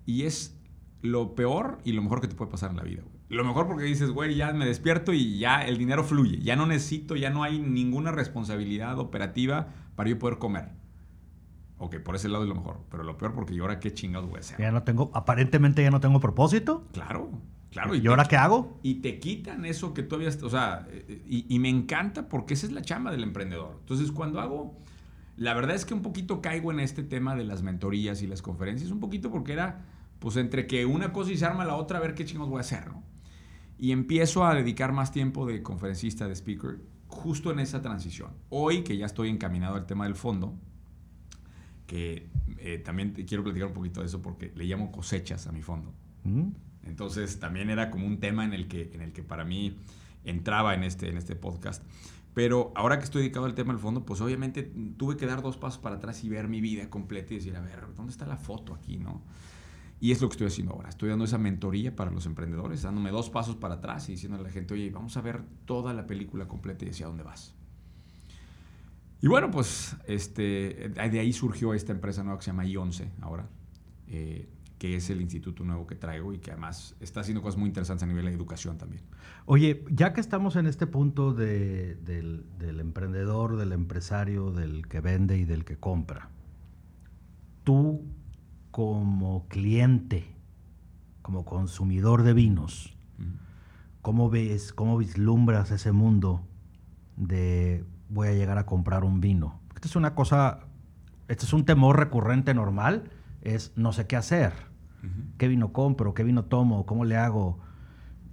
Y es lo peor y lo mejor que te puede pasar en la vida, güey. Lo mejor porque dices, güey, ya me despierto y ya el dinero fluye. Ya no necesito, ya no hay ninguna responsabilidad operativa para yo poder comer. Ok, por ese lado es lo mejor. Pero lo peor porque yo ahora qué chingados voy a hacer. Ya no tengo, aparentemente ya no tengo propósito. Claro, claro. ¿Y, ahora qué hago? Y te quitan eso que tú habías, o sea, y, y me encanta porque esa es la chamba del emprendedor. Entonces, cuando hago, la verdad es que un poquito caigo en este tema de las mentorías y las conferencias, un poquito porque era pues entre que una cosa y se arma la otra, a ver qué chingos voy a hacer, ¿no? Y empiezo a dedicar más tiempo de conferencista, de speaker, justo en esa transición. Hoy, que ya estoy encaminado al tema del fondo, que eh, también te quiero platicar un poquito de eso porque le llamo cosechas a mi fondo. Mm. Entonces, también era como un tema en el que, en el que para mí entraba en este, en este podcast. Pero ahora que estoy dedicado al tema del fondo, pues obviamente tuve que dar dos pasos para atrás y ver mi vida completa y decir, a ver, ¿dónde está la foto aquí, no? Y es lo que estoy haciendo ahora. Estoy dando esa mentoría para los emprendedores, dándome dos pasos para atrás y diciendo a la gente, oye, vamos a ver toda la película completa y hacia dónde vas. Y bueno, pues este, de ahí surgió esta empresa nueva que se llama I11 ahora, eh, que es el instituto nuevo que traigo y que además está haciendo cosas muy interesantes a nivel de educación también. Oye, ya que estamos en este punto de, del, del emprendedor, del empresario, del que vende y del que compra, tú como cliente, como consumidor de vinos, ¿cómo ves, cómo vislumbras ese mundo de voy a llegar a comprar un vino. Esta es una cosa, este es un temor recurrente normal, es no sé qué hacer. ¿Qué vino compro? ¿Qué vino tomo? ¿Cómo le hago?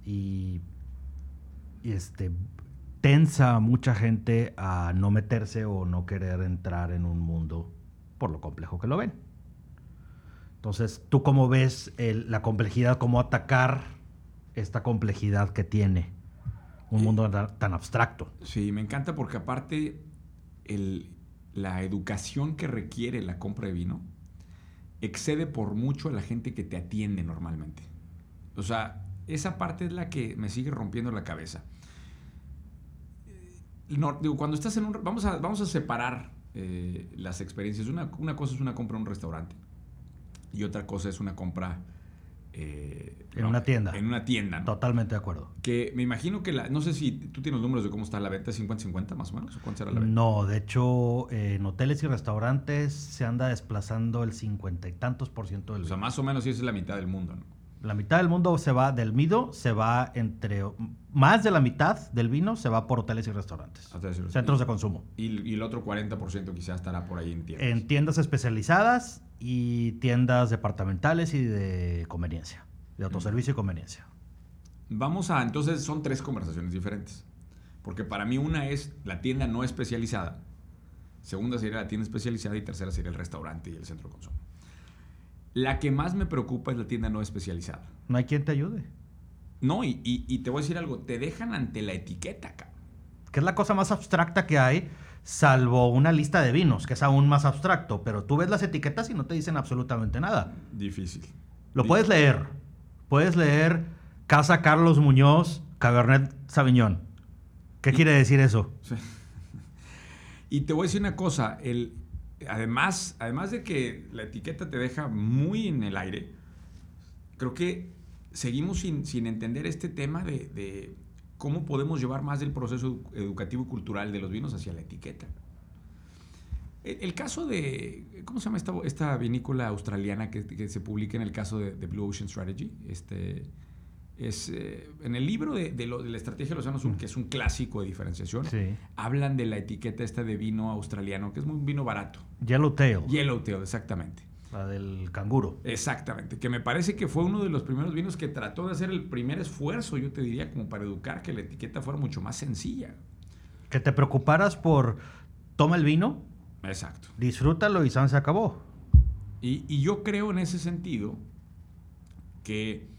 Y, este, tensa a mucha gente a no meterse o no querer entrar en un mundo por lo complejo que lo ven. Entonces, ¿tú cómo ves la complejidad, cómo atacar esta complejidad que tiene? un mundo tan abstracto. Sí, me encanta porque aparte la educación que requiere la compra de vino excede por mucho a la gente que te atiende normalmente. O sea, esa parte es la que me sigue rompiendo la cabeza. No, digo, cuando estás en un... Vamos a, vamos a separar eh, las experiencias. Una, una cosa es una compra en un restaurante y otra cosa es una compra eh, en una tienda. En una tienda. Totalmente de acuerdo. Que me imagino que la. No sé si tú tienes números de cómo está la venta, 50-50 más o menos. ¿Cuánto será la venta? No, de hecho, en hoteles y restaurantes se anda desplazando el cincuenta y tantos por ciento del. O sea, más o menos sí es la mitad del mundo, ¿no? La mitad del mundo se va, del Mido, se va entre. Más de la mitad del vino se va por hoteles y restaurantes. Centros de consumo. Y, el otro 40% quizás estará por ahí en tiendas. En tiendas especializadas y tiendas departamentales y de conveniencia, de autoservicio y conveniencia. Vamos a, entonces son tres conversaciones diferentes. Porque para mí una es la tienda no especializada, segunda sería la tienda especializada y tercera sería el restaurante y el centro de consumo. La que más me preocupa es la tienda no especializada. No hay quien te ayude. No, y, te voy a decir algo, te dejan ante la etiqueta, cabrón. Que es la cosa más abstracta que hay salvo una lista de vinos, que es aún más abstracto, pero tú ves las etiquetas y no te dicen absolutamente nada. Difícil. Lo puedes leer. Puedes leer Casa Carlos Muñoz, Cabernet Sauvignon. ¿Qué quiere decir eso? Y te voy a decir una cosa, el, además, además de que la etiqueta te deja muy en el aire, creo que seguimos sin, entender este tema de cómo podemos llevar más del proceso educativo y cultural de los vinos hacia la etiqueta. El, caso de, ¿cómo se llama esta, esta vinícola australiana que, se publica en el caso de, Blue Ocean Strategy? Este, es, eh, en el libro de, la estrategia de los Océano Azul, que es un clásico de diferenciación, hablan de la etiqueta esta de vino australiano, que es un vino barato. Yellowtail. Yellowtail, exactamente. La del canguro. Exactamente, que me parece que fue uno de los primeros vinos que trató de hacer el primer esfuerzo, yo te diría, como para educar que la etiqueta fuera mucho más sencilla. Que te preocuparas por toma el vino. Exacto. Disfrútalo y San se acabó. Y, y yo creo en ese sentido que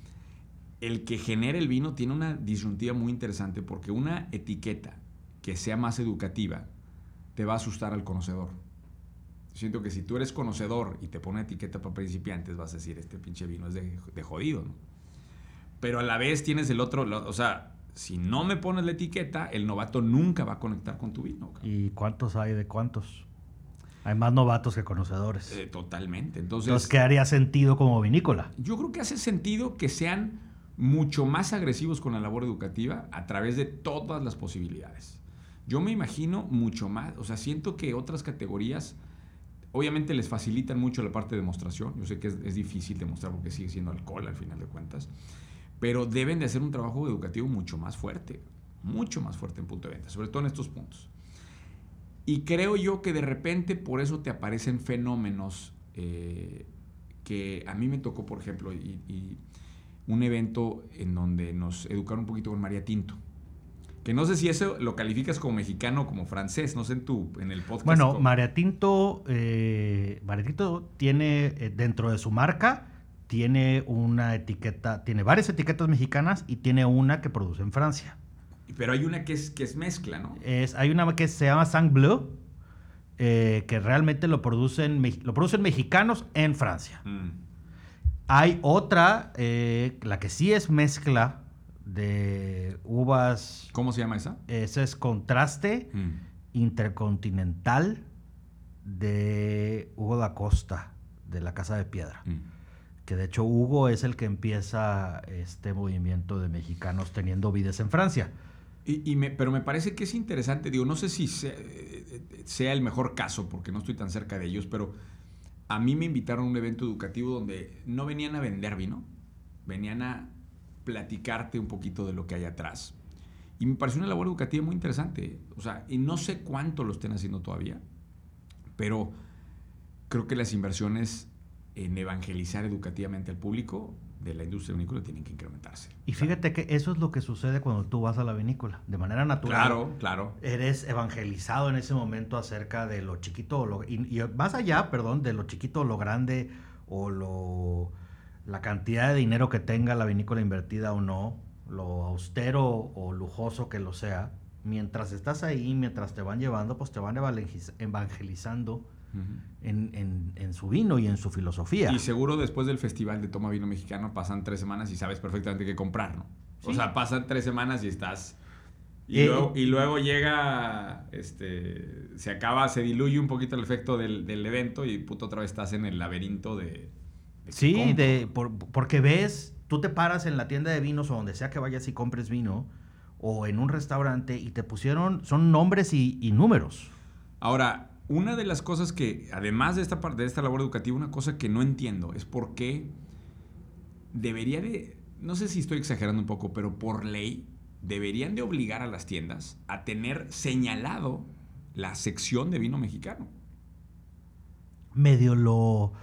el que genera el vino tiene una disyuntiva muy interesante porque una etiqueta que sea más educativa te va a asustar al conocedor. Siento que si tú eres conocedor y te pone etiqueta para principiantes, vas a decir, este pinche vino es de, jodido, ¿no? Pero a la vez tienes el otro, o sea, si no me pones la etiqueta, el novato nunca va a conectar con tu vino. ¿Y cuántos hay de cuántos? Hay más novatos que conocedores. Eh, totalmente. Entonces, Entonces, ¿qué haría sentido como vinícola? Yo creo que hace sentido que sean mucho más agresivos con la labor educativa a través de todas las posibilidades. Yo me imagino mucho más, o sea, siento que otras categorías Obviamente les facilitan mucho la parte de demostración. Yo sé que es, difícil demostrar porque sigue siendo alcohol al final de cuentas. Pero deben de hacer un trabajo educativo mucho más fuerte. Mucho más fuerte en punto de venta. Sobre todo en estos puntos. Y creo yo que de repente por eso te aparecen fenómenos eh, que a mí me tocó, por ejemplo, un evento en donde nos educaron un poquito con María Tinto. Que no sé si eso lo calificas como mexicano o como francés, no sé en tu, en el podcast. Bueno, Tinto, eh, tiene eh, dentro de su marca, tiene una etiqueta, tiene varias etiquetas mexicanas y tiene una que produce en Francia. Pero hay una que es, que es mezcla, ¿no? Es, hay una que se llama Sang Bleu, eh, que realmente lo producen, lo producen mexicanos en Francia. Mm. Hay otra, la que sí es mezcla de uvas. ¿Cómo se llama esa? Esa es contraste mm. intercontinental de Hugo da Costa, de la Casa de Piedra. Mm. Que de hecho Hugo es el que empieza este movimiento de mexicanos teniendo vides en Francia. Y, pero me parece que es interesante, digo, no sé si sea, el mejor caso, porque no estoy tan cerca de ellos, pero a mí me invitaron a un evento educativo donde no venían a vender vino, venían a platicarte un poquito de lo que hay atrás. Y me pareció una labor educativa muy interesante. O sea, y no sé cuánto lo estén haciendo todavía, pero creo que las inversiones en evangelizar educativamente al público de la industria vinícola tienen que incrementarse. Y fíjate que eso es lo que sucede cuando tú vas a la vinícola, de manera natural. Claro, claro. Eres evangelizado en ese momento acerca de lo chiquito o lo, y, más allá, perdón, de lo chiquito o lo grande o lo la cantidad de dinero que tenga la vinícola invertida o no, lo austero o lujoso que lo sea, mientras estás ahí, mientras te van llevando, pues te van evangelizando en, su vino y en su filosofía. Y seguro después del festival de Toma Vino Mexicano pasan tres semanas y sabes perfectamente qué comprar, ¿no? O sea, pasan tres semanas y estás... Y, eh, luego, y luego llega, este, se acaba, se diluye un poquito el efecto del, evento y puto otra vez estás en el laberinto de... sí, de, porque ves, tú te paras en la tienda de vinos o donde sea que vayas y compres vino o en un restaurante y te pusieron, son nombres y, y números. Ahora, una de las cosas que, además de esta parte de esta labor educativa, una cosa que no entiendo es por qué debería de, no sé si estoy exagerando un poco, pero por ley deberían de obligar a las tiendas a tener señalado la sección de vino mexicano. Medio lo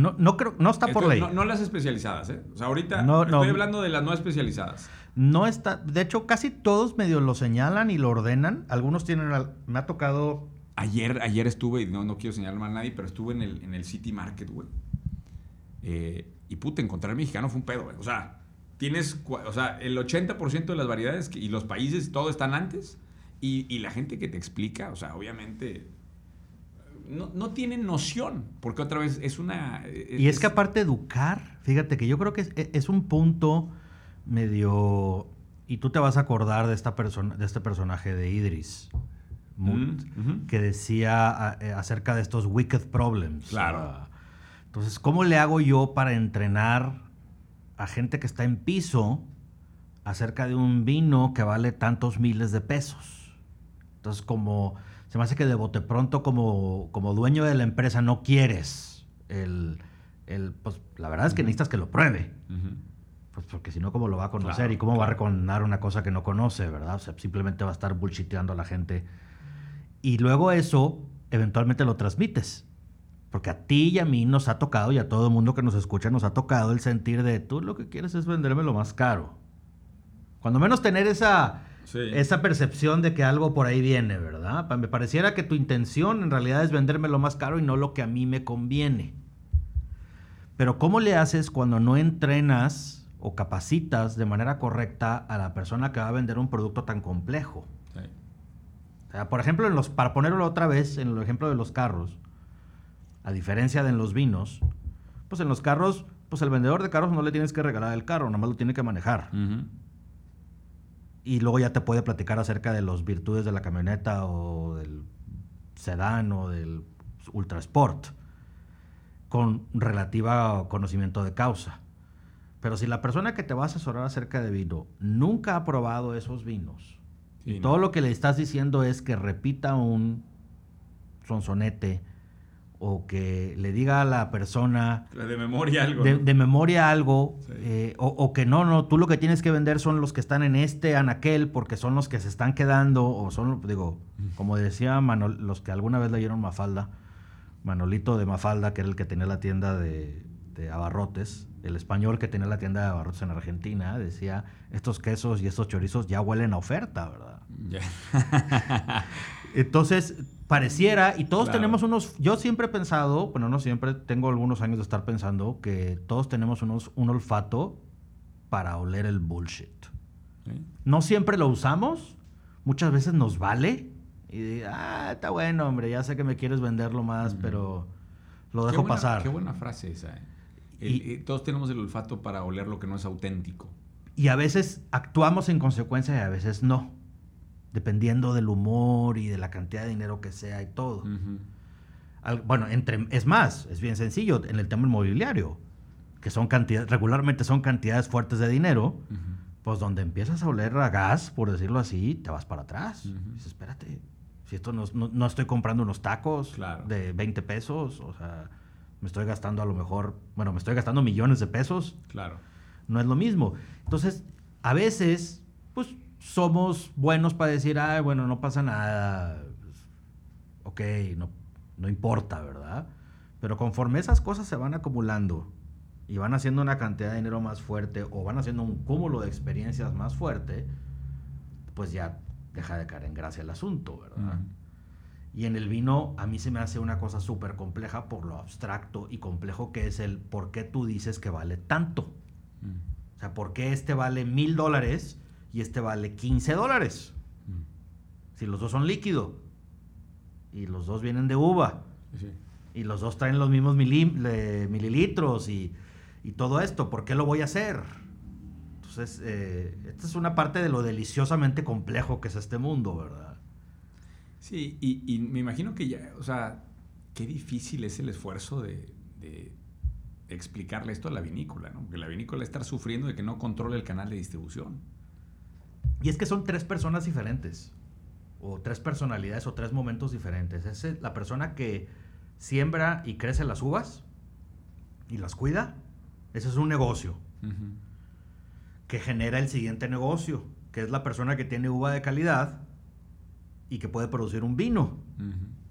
no, no creo, no está por ley. No, las especializadas, ¿eh? O sea, ahorita estoy hablando de las no especializadas. No está, de hecho, casi todos medio lo señalan y lo ordenan. Algunos tienen, me ha tocado Ayer, ayer estuve, y no, no quiero señalar mal a nadie, pero estuve en el, en el City Market, güey. Eh, y puta, encontrar mexicano fue un pedo, güey. O sea, tienes, o sea, el 80% de las variedades y los países, todo están antes. Y, la gente que te explica, o sea, obviamente, no, no tienen noción, porque otra vez es una... y es, que aparte educar, fíjate que yo creo que es, es, un punto medio... Y tú te vas a acordar de, esta persona, de este personaje de Idris, que decía eh, acerca de estos wicked problems. Claro. entonces, ¿cómo le hago yo para entrenar a gente que está en piso acerca de un vino que vale tantos miles de pesos? Entonces, como se me hace que de bote pronto, como, como dueño de la empresa, no quieres el, pues la verdad es que necesitas que lo pruebe. Pues porque si no, ¿cómo lo va a conocer? ¿Y cómo va a recordar una cosa que no conoce, verdad? O sea, simplemente va a estar bullshiteando a la gente y luego eso eventualmente lo transmites. Porque a ti y a mí nos ha tocado, y a todo el mundo que nos escucha nos ha tocado el sentir de tú lo que quieres es venderme lo más caro. Cuando menos tener esa, esa percepción de que algo por ahí viene, ¿verdad? Me pareciera que tu intención en realidad es venderme lo más caro y no lo que a mí me conviene. Pero ¿cómo le haces cuando no entrenas o capacitas de manera correcta a la persona que va a vender un producto tan complejo? por ejemplo, en los, para ponerlo otra vez en el ejemplo de los carros, a diferencia de en los vinos, pues en los carros, pues el vendedor de carros no le tienes que regalar el carro, nada más lo tiene que manejar. Y luego ya te puede platicar acerca de las virtudes de la camioneta o del sedán o del ultra sport con relativa conocimiento de causa. Pero si la persona que te va a asesorar acerca de vino nunca ha probado esos vinos, y todo lo que le estás diciendo es que repita un sonsonete o que le diga a la persona... De memoria algo. De, memoria algo. Eh, o, que no, no, tú lo que tienes que vender son los que están en este anaquel porque son los que se están quedando o son, digo, como decía Manol, los que alguna vez leyeron Mafalda, Manolito de Mafalda, que era el que tenía la tienda de, de abarrotes, el español que tenía la tienda de abarrotes en Argentina, decía, estos quesos y estos chorizos ya huelen a oferta, ¿verdad? Entonces, pareciera, y todos tenemos unos, yo siempre he pensado, bueno, no siempre, tengo algunos años de estar pensando que todos tenemos unos, un olfato para oler el bullshit. No siempre lo usamos, muchas veces nos vale. Y ah, está bueno, hombre, ya sé que me quieres venderlo más, pero lo dejo pasar. Qué buena frase esa. ¿eh? y, todos tenemos el olfato para oler lo que no es auténtico. Y a veces actuamos en consecuencia y a veces no, dependiendo del humor y de la cantidad de dinero que sea y todo. bueno, entre, es más, es bien sencillo en el tema inmobiliario, que son cantidades, regularmente son cantidades fuertes de dinero pues donde empiezas a oler a gas, por decirlo así, te vas para atrás. Dices, espérate, si esto no, no, estoy comprando unos tacos de 20 pesos, o sea, me estoy gastando a lo mejor, bueno, me estoy gastando millones de pesos. Claro. No es lo mismo. Entonces, a veces, pues somos buenos para decir, ay, bueno, no pasa nada. Ok, no, no importa, ¿verdad? Pero conforme esas cosas se van acumulando y van haciendo una cantidad de dinero más fuerte o van haciendo un cúmulo de experiencias más fuerte, pues ya deja de caer en gracia el asunto, ¿verdad? Y en el vino a mí se me hace una cosa súper compleja por lo abstracto y complejo que es el por qué tú dices que vale tanto. O sea, ¿por qué este vale mil dólares y este vale 15 dólares? Si los dos son líquido y los dos vienen de uva y los dos traen los mismos mililitros y y todo esto, ¿por qué lo voy a hacer? Entonces, eh, esta es una parte de lo deliciosamente complejo que es este mundo, ¿verdad? Sí, y, me imagino que ya, o sea, qué difícil es el esfuerzo de, explicarle esto a la vinícola, ¿no? Porque la vinícola está sufriendo de que no controle el canal de distribución. Y es que son tres personas diferentes, o tres personalidades, o tres momentos diferentes. Es la persona que siembra y crece las uvas y las cuida, ese es un negocio que genera el siguiente negocio, que es la persona que tiene uva de calidad y que puede producir un vino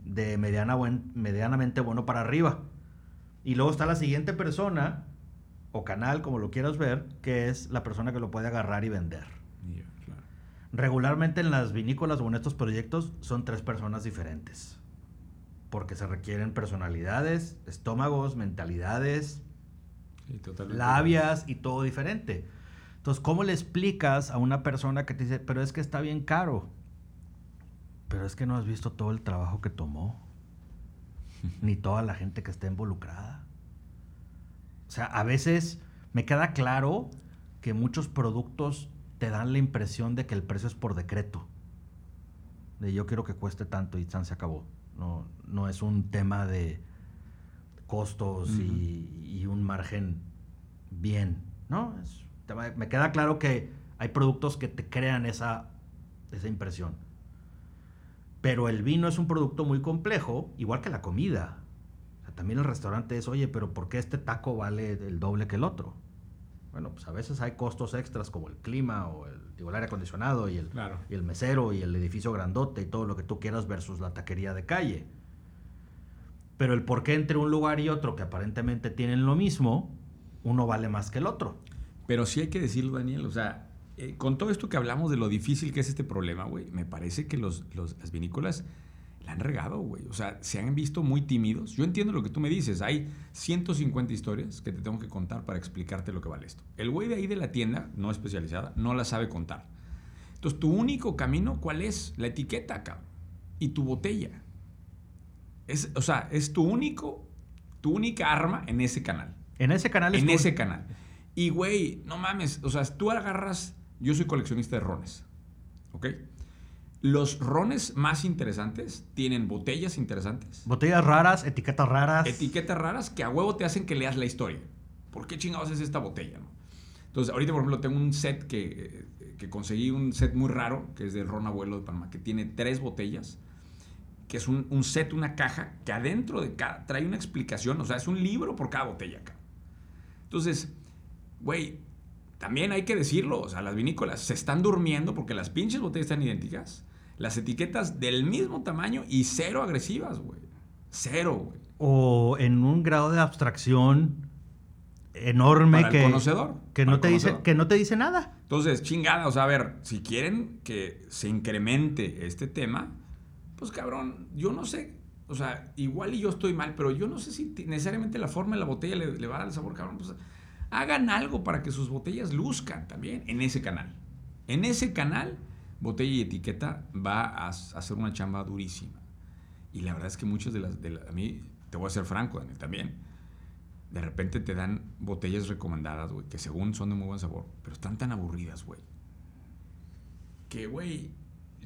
de mediana buen, medianamente bueno para arriba. Y luego está la siguiente persona o canal, como lo quieras ver, que es la persona que lo puede agarrar y vender. Regularmente en las vinícolas o en estos proyectos son tres personas diferentes, porque se requieren personalidades, estómagos, mentalidades, labias y todo diferente. Entonces, ¿cómo le explicas a una persona que te dice, pero es que está bien caro? Pero es que no has visto todo el trabajo que tomó, (laughs) ni toda la gente que está involucrada. O sea, a veces me queda claro que muchos productos te dan la impresión de que el precio es por decreto. De yo quiero que cueste tanto y se acabó. No, no es un tema de, costos y, un margen bien, ¿no? me queda claro que hay productos que te crean esa, esa impresión. Pero el vino es un producto muy complejo, igual que la comida. también el restaurante es, oye, pero ¿por qué este taco vale el doble que el otro? Bueno, pues a veces hay costos extras como el clima o el, el aire acondicionado y el, y el mesero y el edificio grandote y todo lo que tú quieras versus la taquería de calle. Pero el por qué entre un lugar y otro que aparentemente tienen lo mismo, uno vale más que el otro. Pero sí hay que decirlo, Daniel, o sea, eh, con todo esto que hablamos de lo difícil que es este problema, güey, me parece que los, las vinícolas la han regado, güey. O sea, se han visto muy tímidos. Yo entiendo lo que tú me dices. Hay 150 historias que te tengo que contar para explicarte lo que vale esto. El güey de ahí de la tienda, no especializada, no la sabe contar. Entonces, tu único camino, ¿cuál es? La etiqueta, acá Y tu botella. Es, o sea, es tu único, tu única arma en ese canal. En ese canal En ese canal. Y, güey, no mames, o sea, tú agarras, yo soy coleccionista de rones, ¿ok? Los rones más interesantes tienen botellas interesantes. Botellas raras, etiquetas raras. Etiquetas raras que a huevo te hacen que leas la historia. ¿Por qué chingados es esta botella? Entonces, ahorita, por ejemplo, tengo un set que, que conseguí, un set muy raro, que es del ron abuelo de Panamá, que tiene tres botellas que es un, set, una caja, que adentro de cada trae una explicación, o sea, es un libro por cada botella acá. Entonces, güey, también hay que decirlo, o sea, las vinícolas se están durmiendo porque las pinches botellas están idénticas, las etiquetas del mismo tamaño y cero agresivas, güey. Cero, güey. O en un grado de abstracción enorme Para que, el conocedor, que, no te dice, que no te dice nada. Entonces, chingada, o sea, a ver, si quieren que se incremente este tema, pues cabrón, yo no sé, o sea, igual y yo estoy mal, pero yo no sé si necesariamente la forma de la botella le, va a dar el sabor, cabrón. Pues hagan algo para que sus botellas luzcan también en ese canal. En ese canal, botella y etiqueta va a hacer una chamba durísima. Y la verdad es que muchos de las... De a mí, te voy a ser franco, Daniel, también. De repente te dan botellas recomendadas, güey, que según son de muy buen sabor, pero están tan aburridas, güey. Que, güey,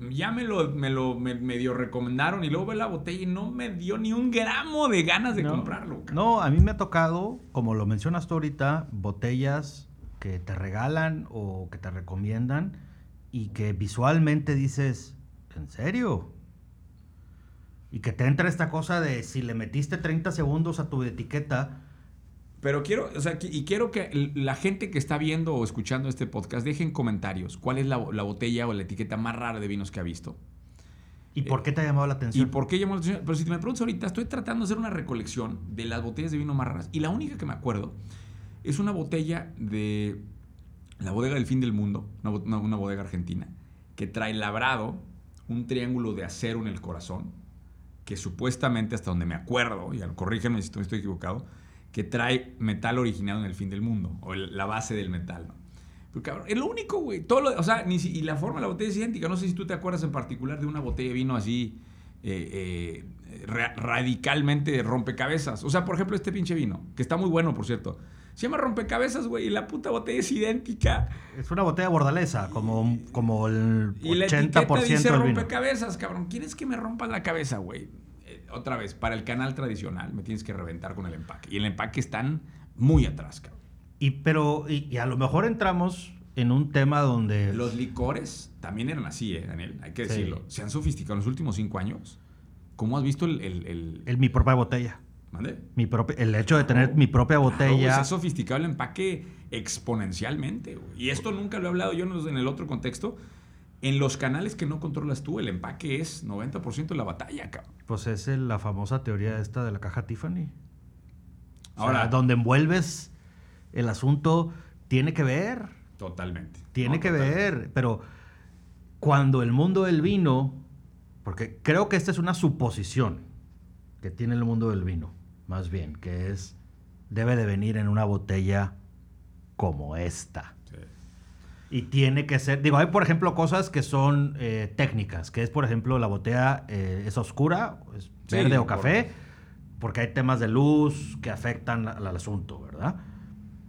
ya me lo, me lo medio recomendaron y luego ve la botella y no me dio ni un gramo de ganas de comprarlo. No, a mí me ha tocado, como lo mencionas tú ahorita, botellas que te regalan o que te recomiendan y que visualmente dices, ¿en serio? Y que te entra esta cosa de si le metiste 30 segundos a tu etiqueta. Pero quiero, o sea, y quiero que la gente que está viendo o escuchando este podcast dejen comentarios cuál es la, botella o la etiqueta más rara de vinos que ha visto. ¿Y por qué te ha llamado la atención? ¿Y por qué llamó la atención? Pero si te me preguntas ahorita, estoy tratando de hacer una recolección de las botellas de vino más raras. Y la única que me acuerdo es una botella de la bodega del fin del mundo, una, bodega argentina, que trae labrado un triángulo de acero en el corazón, que supuestamente, hasta donde me acuerdo, y corrígeme si estoy equivocado, que trae metal originado en el fin del mundo, o la base del metal, ¿no? Pero cabrón, es lo único, güey. Todo o sea, ni y la forma de la botella es idéntica. No sé si tú te acuerdas en particular de una botella de vino así eh, eh, radicalmente rompecabezas. O sea, por ejemplo, este pinche vino, que está muy bueno, por cierto. Se llama rompecabezas, güey, y la puta botella es idéntica. Es una botella bordalesa, como, como el 80% y la etiqueta dice rompecabezas, cabrón. ¿Quieres que me rompa la cabeza, güey? Eh, otra vez, para el canal tradicional me tienes que reventar con el empaque. Y el empaque están muy atrás, cabrón. Y, pero, y, a lo mejor entramos en un tema donde... Los licores también eran así, ¿eh, Daniel? Hay que decirlo. Se han sofisticado en los últimos cinco años. ¿Cómo has visto el... el, el... mi propia botella. Mi propia, el hecho de tener mi propia botella. se ha sofisticado el empaque exponencialmente. Y esto nunca lo he hablado yo en el otro contexto. En los canales que no controlas tú, el empaque es 90% de la batalla, cabrón. Pues es la famosa teoría esta de la caja Tiffany. Ahora, donde envuelves el asunto, tiene que ver. Totalmente. Tiene que ver, pero cuando el mundo del vino, porque creo que esta es una suposición que tiene el mundo del vino más bien, que es, debe de venir en una botella como esta. Y tiene que ser, digo, hay por ejemplo cosas que son eh, técnicas, que es por ejemplo la botella eh, es oscura, es verde o café, porque hay temas de luz que afectan al, asunto, ¿verdad?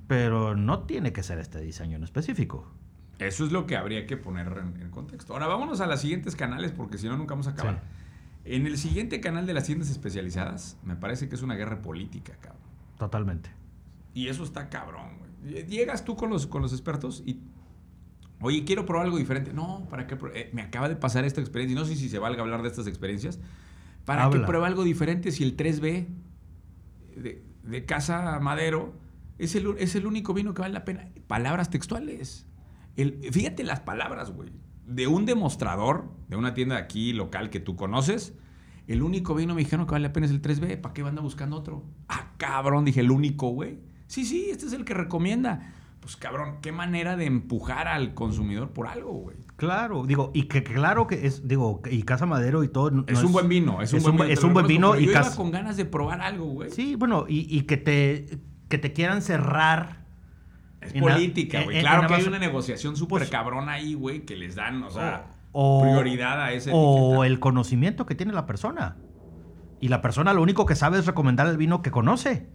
Pero no tiene que ser este diseño en específico. Eso es lo que habría que poner en, contexto. Ahora vámonos a los siguientes canales, porque si no, nunca vamos a acabar. En el siguiente canal de las tiendas especializadas, me parece que es una guerra política, cabrón. Totalmente. Y eso está cabrón, güey. Llegas tú con los, con los expertos y. Oye, quiero probar algo diferente. No, ¿para qué? Eh, me acaba de pasar esta experiencia y no sé si se valga hablar de estas experiencias. ¿Para qué prueba algo diferente si el 3B de, Casa Madero es el, es el único vino que vale la pena? Palabras textuales. El, fíjate las palabras, güey de un demostrador de una tienda aquí local que tú conoces, el único vino mexicano que vale la pena es el 3B. ¿Para qué anda buscando otro? Ah, cabrón, dije, el único, güey. Sí, sí, este es el que recomienda. Pues cabrón, qué manera de empujar al consumidor por algo, güey. Claro, digo, y que claro que es, digo, y Casa Madero y todo. es, un buen vino, es un, buen, es un buen vino. Y yo con ganas de probar algo, güey. Sí, bueno, y, y, que, te, que te quieran cerrar es política, güey. Claro que hay una negociación súper pues, cabrona ahí, güey, que les dan, o sea, prioridad a ese. O el conocimiento que tiene la persona. Y la persona lo único que sabe es recomendar el vino que conoce.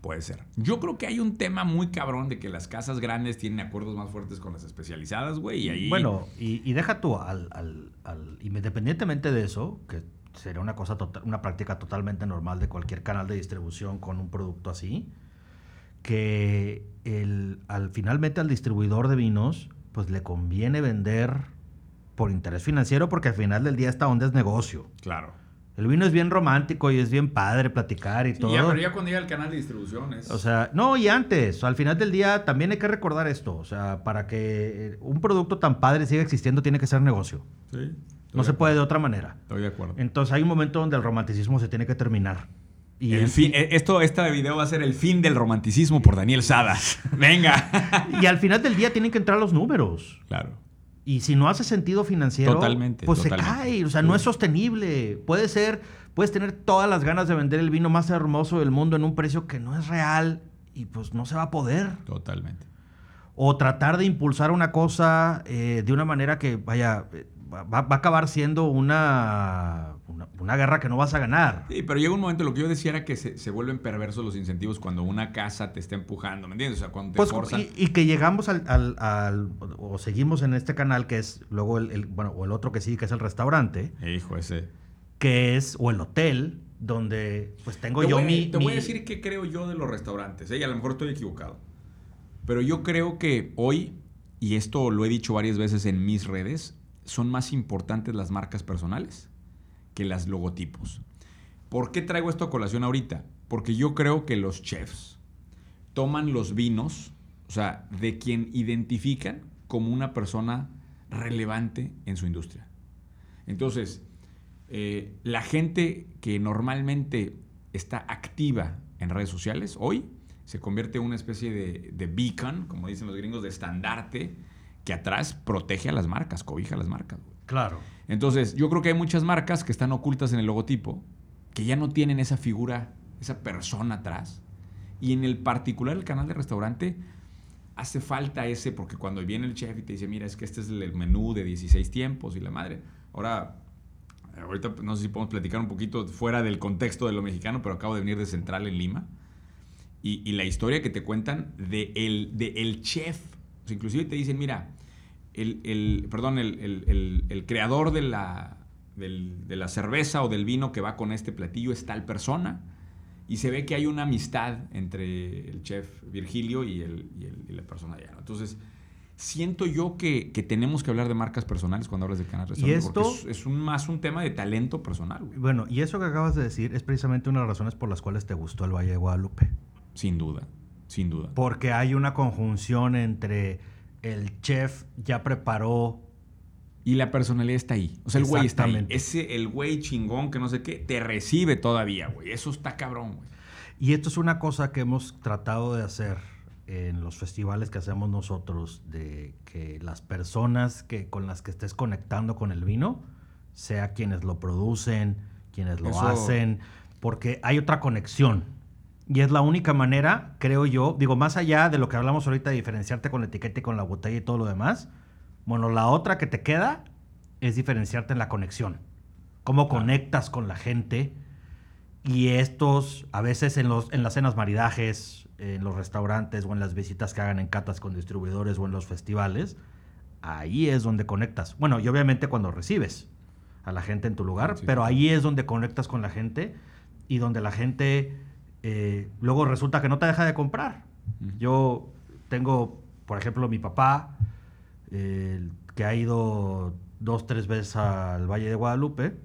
Puede ser. Yo creo que hay un tema muy cabrón de que las casas grandes tienen acuerdos más fuertes con las especializadas, güey, y ahí... Bueno, y, deja tú, al, al, al, independientemente de eso, que sería una cosa, tota, una práctica totalmente normal de cualquier canal de distribución con un producto así, que el, al finalmente al distribuidor de vinos, pues le conviene vender por interés financiero porque al final del día esta onda es negocio. Claro. El vino es bien romántico y es bien padre platicar y todo. Ya, pero ya cuando llega el canal de distribuciones. O sea, no, y antes, al final del día también hay que recordar esto. O sea, para que un producto tan padre siga existiendo tiene que ser negocio. Sí. No se puede de otra manera. Estoy de acuerdo. Entonces hay un momento donde el romanticismo se tiene que terminar. Y el fin, eh, esto, este video va a ser el fin del romanticismo por Daniel Sada. (laughs) Venga. y al final del día tienen que entrar los números. Claro. Y si no hace sentido financiero, pues se cae. O sea, no es sostenible. Puede ser, puedes tener todas las ganas de vender el vino más hermoso del mundo en un precio que no es real y pues no se va a poder. Totalmente. o tratar de impulsar una cosa eh, de una manera que, vaya, eh, va, va a acabar siendo una, una, una guerra que no vas a ganar. Sí, pero llega un momento, lo que yo decía era que se, se vuelven perversos los incentivos cuando una casa te está empujando, ¿me entiendes? O sea, cuando te Pues, forzan. y, y que llegamos al, al- al- o seguimos en este canal que es luego el, el- bueno, o el otro que sí, que es el restaurante, Hijo, ese. que es, o el hotel, donde pues tengo Te yo voy, mi... Te voy a decir qué creo yo de los restaurantes, ¿eh? y a lo mejor estoy equivocado. Pero yo creo que hoy, y esto lo he dicho varias veces en mis redes, son más importantes las marcas personales que las logotipos. ¿Por qué traigo esto a colación ahorita? Porque yo creo que los chefs toman los vinos, o sea, de quien identifican como una persona relevante en su industria. Entonces, eh, la gente que normalmente está activa en redes sociales, hoy se convierte en una especie de, de beacon, como dicen los gringos, de estandarte, que atrás protege a las marcas, cobija a las marcas. güey. Claro. Entonces, yo creo que hay muchas marcas que están ocultas en el logotipo, que ya no tienen esa figura, esa persona atrás. Y en el particular, el canal de restaurante, hace falta ese, porque cuando viene el chef y te dice, mira, es que este es el menú de 16 tiempos y la madre. Ahora, ahorita no sé si podemos platicar un poquito fuera del contexto de lo mexicano, pero acabo de venir de Central en Lima. Y, y la historia que te cuentan de el, de el chef. Sea, inclusive te dicen, mira, el, el- perdón, el, el- el- creador de la, del- de la cerveza o del vino que va con este platillo es tal persona. Y se ve que hay una amistad entre el chef Virgilio y, el- y y la persona allá. ¿no? Entonces, siento yo que, que tenemos que hablar de marcas personales cuando hablas de canal restaurante. esto- porque es, es un, más un tema de talento personal, güey. Bueno, y eso que acabas de decir es precisamente una de las razones por las cuales te gustó el Valle de Guadalupe. Sin duda, sin duda. Porque hay una conjunción entre el chef ya preparó Y la personalidad está ahí. O sea, el güey está ahí. Ese, el güey chingón que no sé qué, te recibe todavía, güey. Eso está cabrón, güey. Y esto es una cosa que hemos tratado de hacer en los festivales que hacemos nosotros, de que las personas que, con las que estés conectando con el vino, sea quienes lo producen, quienes lo Eso- hacen, porque hay otra conexión. Y es la única manera, creo yo, digo, más allá de lo que hablamos ahorita de diferenciarte con la etiqueta y con la botella y todo lo demás, bueno, la otra que te queda es diferenciarte en la conexión. Cómo Claro. conectas con la gente, y estos, a veces en, los, en las cenas maridajes, en los restaurantes o en las visitas que hagan en catas con distribuidores o en los festivales, ahí es donde conectas. Bueno, y obviamente cuando recibes a la gente en tu lugar, Sí, pero ahí es donde conectas con la gente y donde la gente eh, luego resulta que no te deja de comprar. Yo tengo, por ejemplo, mi papá, eh, que ha ido dos, tres veces al Valle de Guadalupe,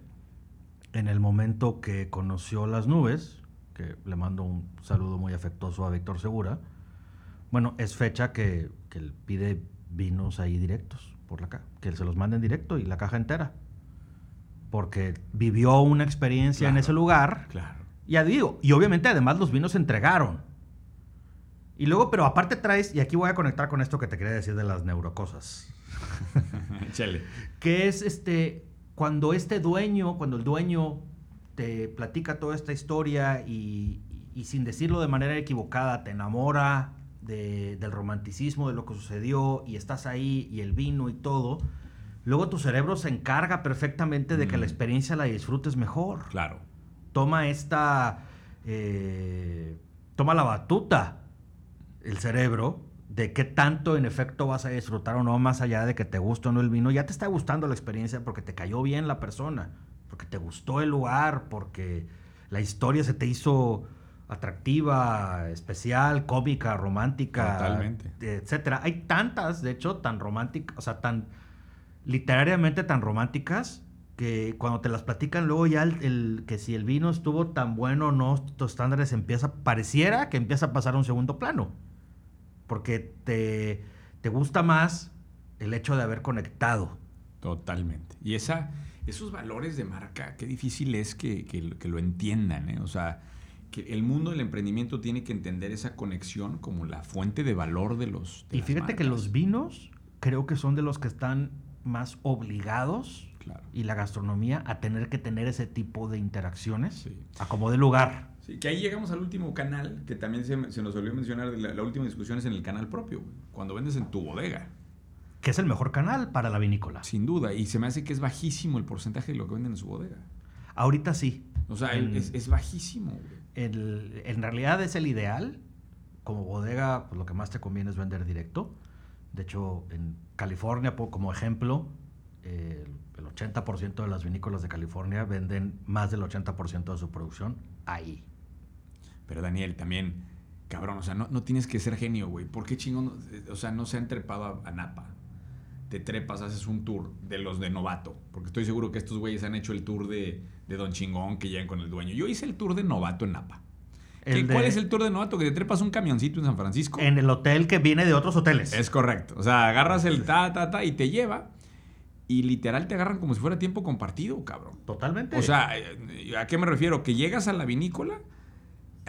en el momento que conoció las nubes, que le mando un saludo muy afectuoso a Víctor Segura, bueno, es fecha que, que él pide vinos ahí directos por la caja, que se los manden directo y la caja entera. Porque vivió una experiencia en ese lugar Claro. Ya digo, y obviamente además los vinos se entregaron. Y luego, pero aparte traes, y aquí voy a conectar con esto que te quería decir de las neurocosas, (laughs) Échale. que es este, cuando este dueño, cuando el dueño te platica toda esta historia y, y sin decirlo de manera equivocada, te enamora de- del romanticismo, de lo que sucedió, y estás ahí, y el vino y todo, luego tu cerebro se encarga perfectamente de que Mm. la experiencia la disfrutes mejor Claro. Toma esta. eh, toma la batuta el cerebro de qué tanto en efecto vas a disfrutar o no, más allá de que te guste o no el vino. Ya te está gustando la experiencia porque te cayó bien la persona, porque te gustó el lugar, porque la historia se te hizo atractiva, especial, cómica, romántica, Totalmente. etcétera. Hay tantas, de hecho, tan románticas, o sea, tan literariamente tan románticas que cuando te las platican luego ya el, el- que si el vino estuvo tan bueno o no, tus estándares empieza, pareciera que empieza a pasar a un segundo plano. Porque te, te gusta más el hecho de haber conectado. Totalmente. Y esa, esos valores de marca, qué difícil es que, que lo- que lo entiendan. ¿eh? O sea, que el mundo del emprendimiento tiene que entender esa conexión como la fuente de valor de los. de y fíjate que los vinos creo que son de los que están más obligados Claro. y la gastronomía a tener que tener ese tipo de interacciones Sí. a como de lugar. que ahí llegamos al último canal, que también se, nos olvidó mencionar, la, la, última discusión es en el canal propio, cuando vendes en tu bodega. Que es el mejor canal para la vinícola. Sin duda, y se me hace que es bajísimo el porcentaje de lo que venden en su bodega. Ahorita sí. O sea, es, bajísimo. en realidad es el ideal. Como bodega, pues lo que más te conviene es vender directo. De hecho, en California, como ejemplo, el 80% de las vinícolas de California venden más del 80% de su producción ahí. Pero Daniel, también, cabrón, o sea, no, no tienes que ser genio, güey. ¿Por qué chingón? O sea, no se han trepado a, Napa. Te trepas, haces un tour de los de novato. Porque estoy seguro que estos güeyes han hecho el tour de, de Don Chingón que llegan con el dueño. Yo hice el tour de novato en Napa. ¿Cuál es el tour de novato? Que te trepas un camioncito en San Francisco. En el hotel que viene de otros hoteles. Es correcto. O sea, agarras el ta, ta, ta y te lleva. Y literal te agarran como si fuera tiempo compartido, cabrón. Totalmente. O sea, ¿a qué me refiero? Que llegas a la vinícola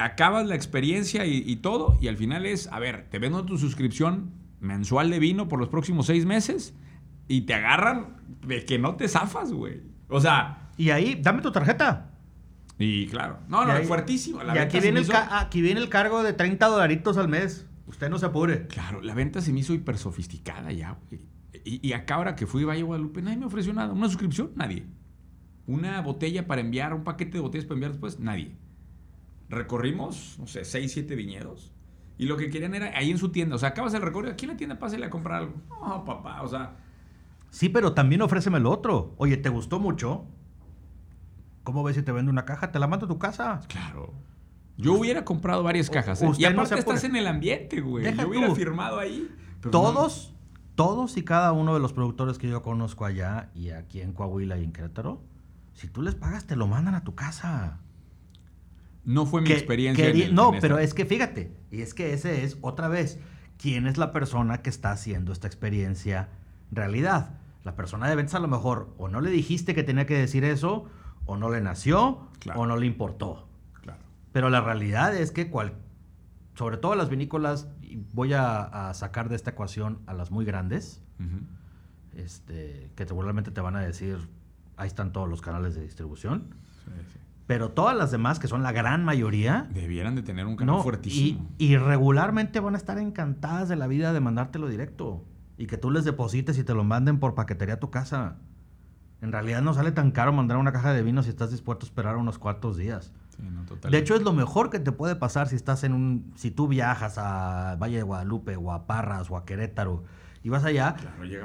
acabas la experiencia y, todo, y al final es, a ver, te vendo tu suscripción mensual de vino por los próximos seis meses y te agarran de que no te zafas, güey. O sea... Y ahí, dame tu tarjeta. Y claro, no, no, es fuertísimo. y aquí viene, el aquí viene el cargo de 30 dolaritos al mes. Usted no se apure. Claro, la venta se me hizo hiper sofisticada ya, güey. Y, y acá ahora que fui a Valle Guadalupe, nadie me ofreció nada. ¿Una suscripción? Nadie. ¿Una botella para enviar, un paquete de botellas para enviar después? Nadie recorrimos, no sé, 6, 7 viñedos. Y lo que querían era ahí en su tienda. O sea, acabas el recorrido, aquí en la tienda pásale a comprar algo. No, papá, o sea. Sí, pero también ofréceme lo otro. Oye, ¿te gustó mucho? ¿Cómo ves si te vende una caja? Te la mando a tu casa. Claro. Yo hubiera comprado varias cajas. ¿eh? Y aparte estás en el ambiente, güey. yo hubiera firmado ahí. todos, todos y cada uno de los productores que yo conozco allá y aquí en Coahuila y en Querétaro, si tú les pagas, te lo mandan a tu casa. No fue mi experiencia. no, pero es que fíjate, y es que ese es otra vez, ¿quién es la persona que está haciendo esta experiencia realidad? La persona de ventas a lo mejor o no le dijiste que tenía que decir eso, o no le nació, o no le importó. Claro. Pero la realidad es que cual, sobre todo las vinícolas, voy a, sacar de esta ecuación a las muy grandes, este, que seguramente te van a decir, ahí están todos los canales de distribución. Sí, sí. Pero todas las demás, que son la gran mayoría... Debieran de tener un canal fuertísimo. Y, regularmente van a estar encantadas de la vida de mandártelo directo. Y que tú les deposites y te lo manden por paquetería a tu casa. En realidad no sale tan caro mandar una caja de vino si estás dispuesto a esperar unos cuantos días. De hecho, es lo mejor que te puede pasar si estás en un... Si tú viajas a Valle de Guadalupe o a Parras o a Querétaro y vas allá,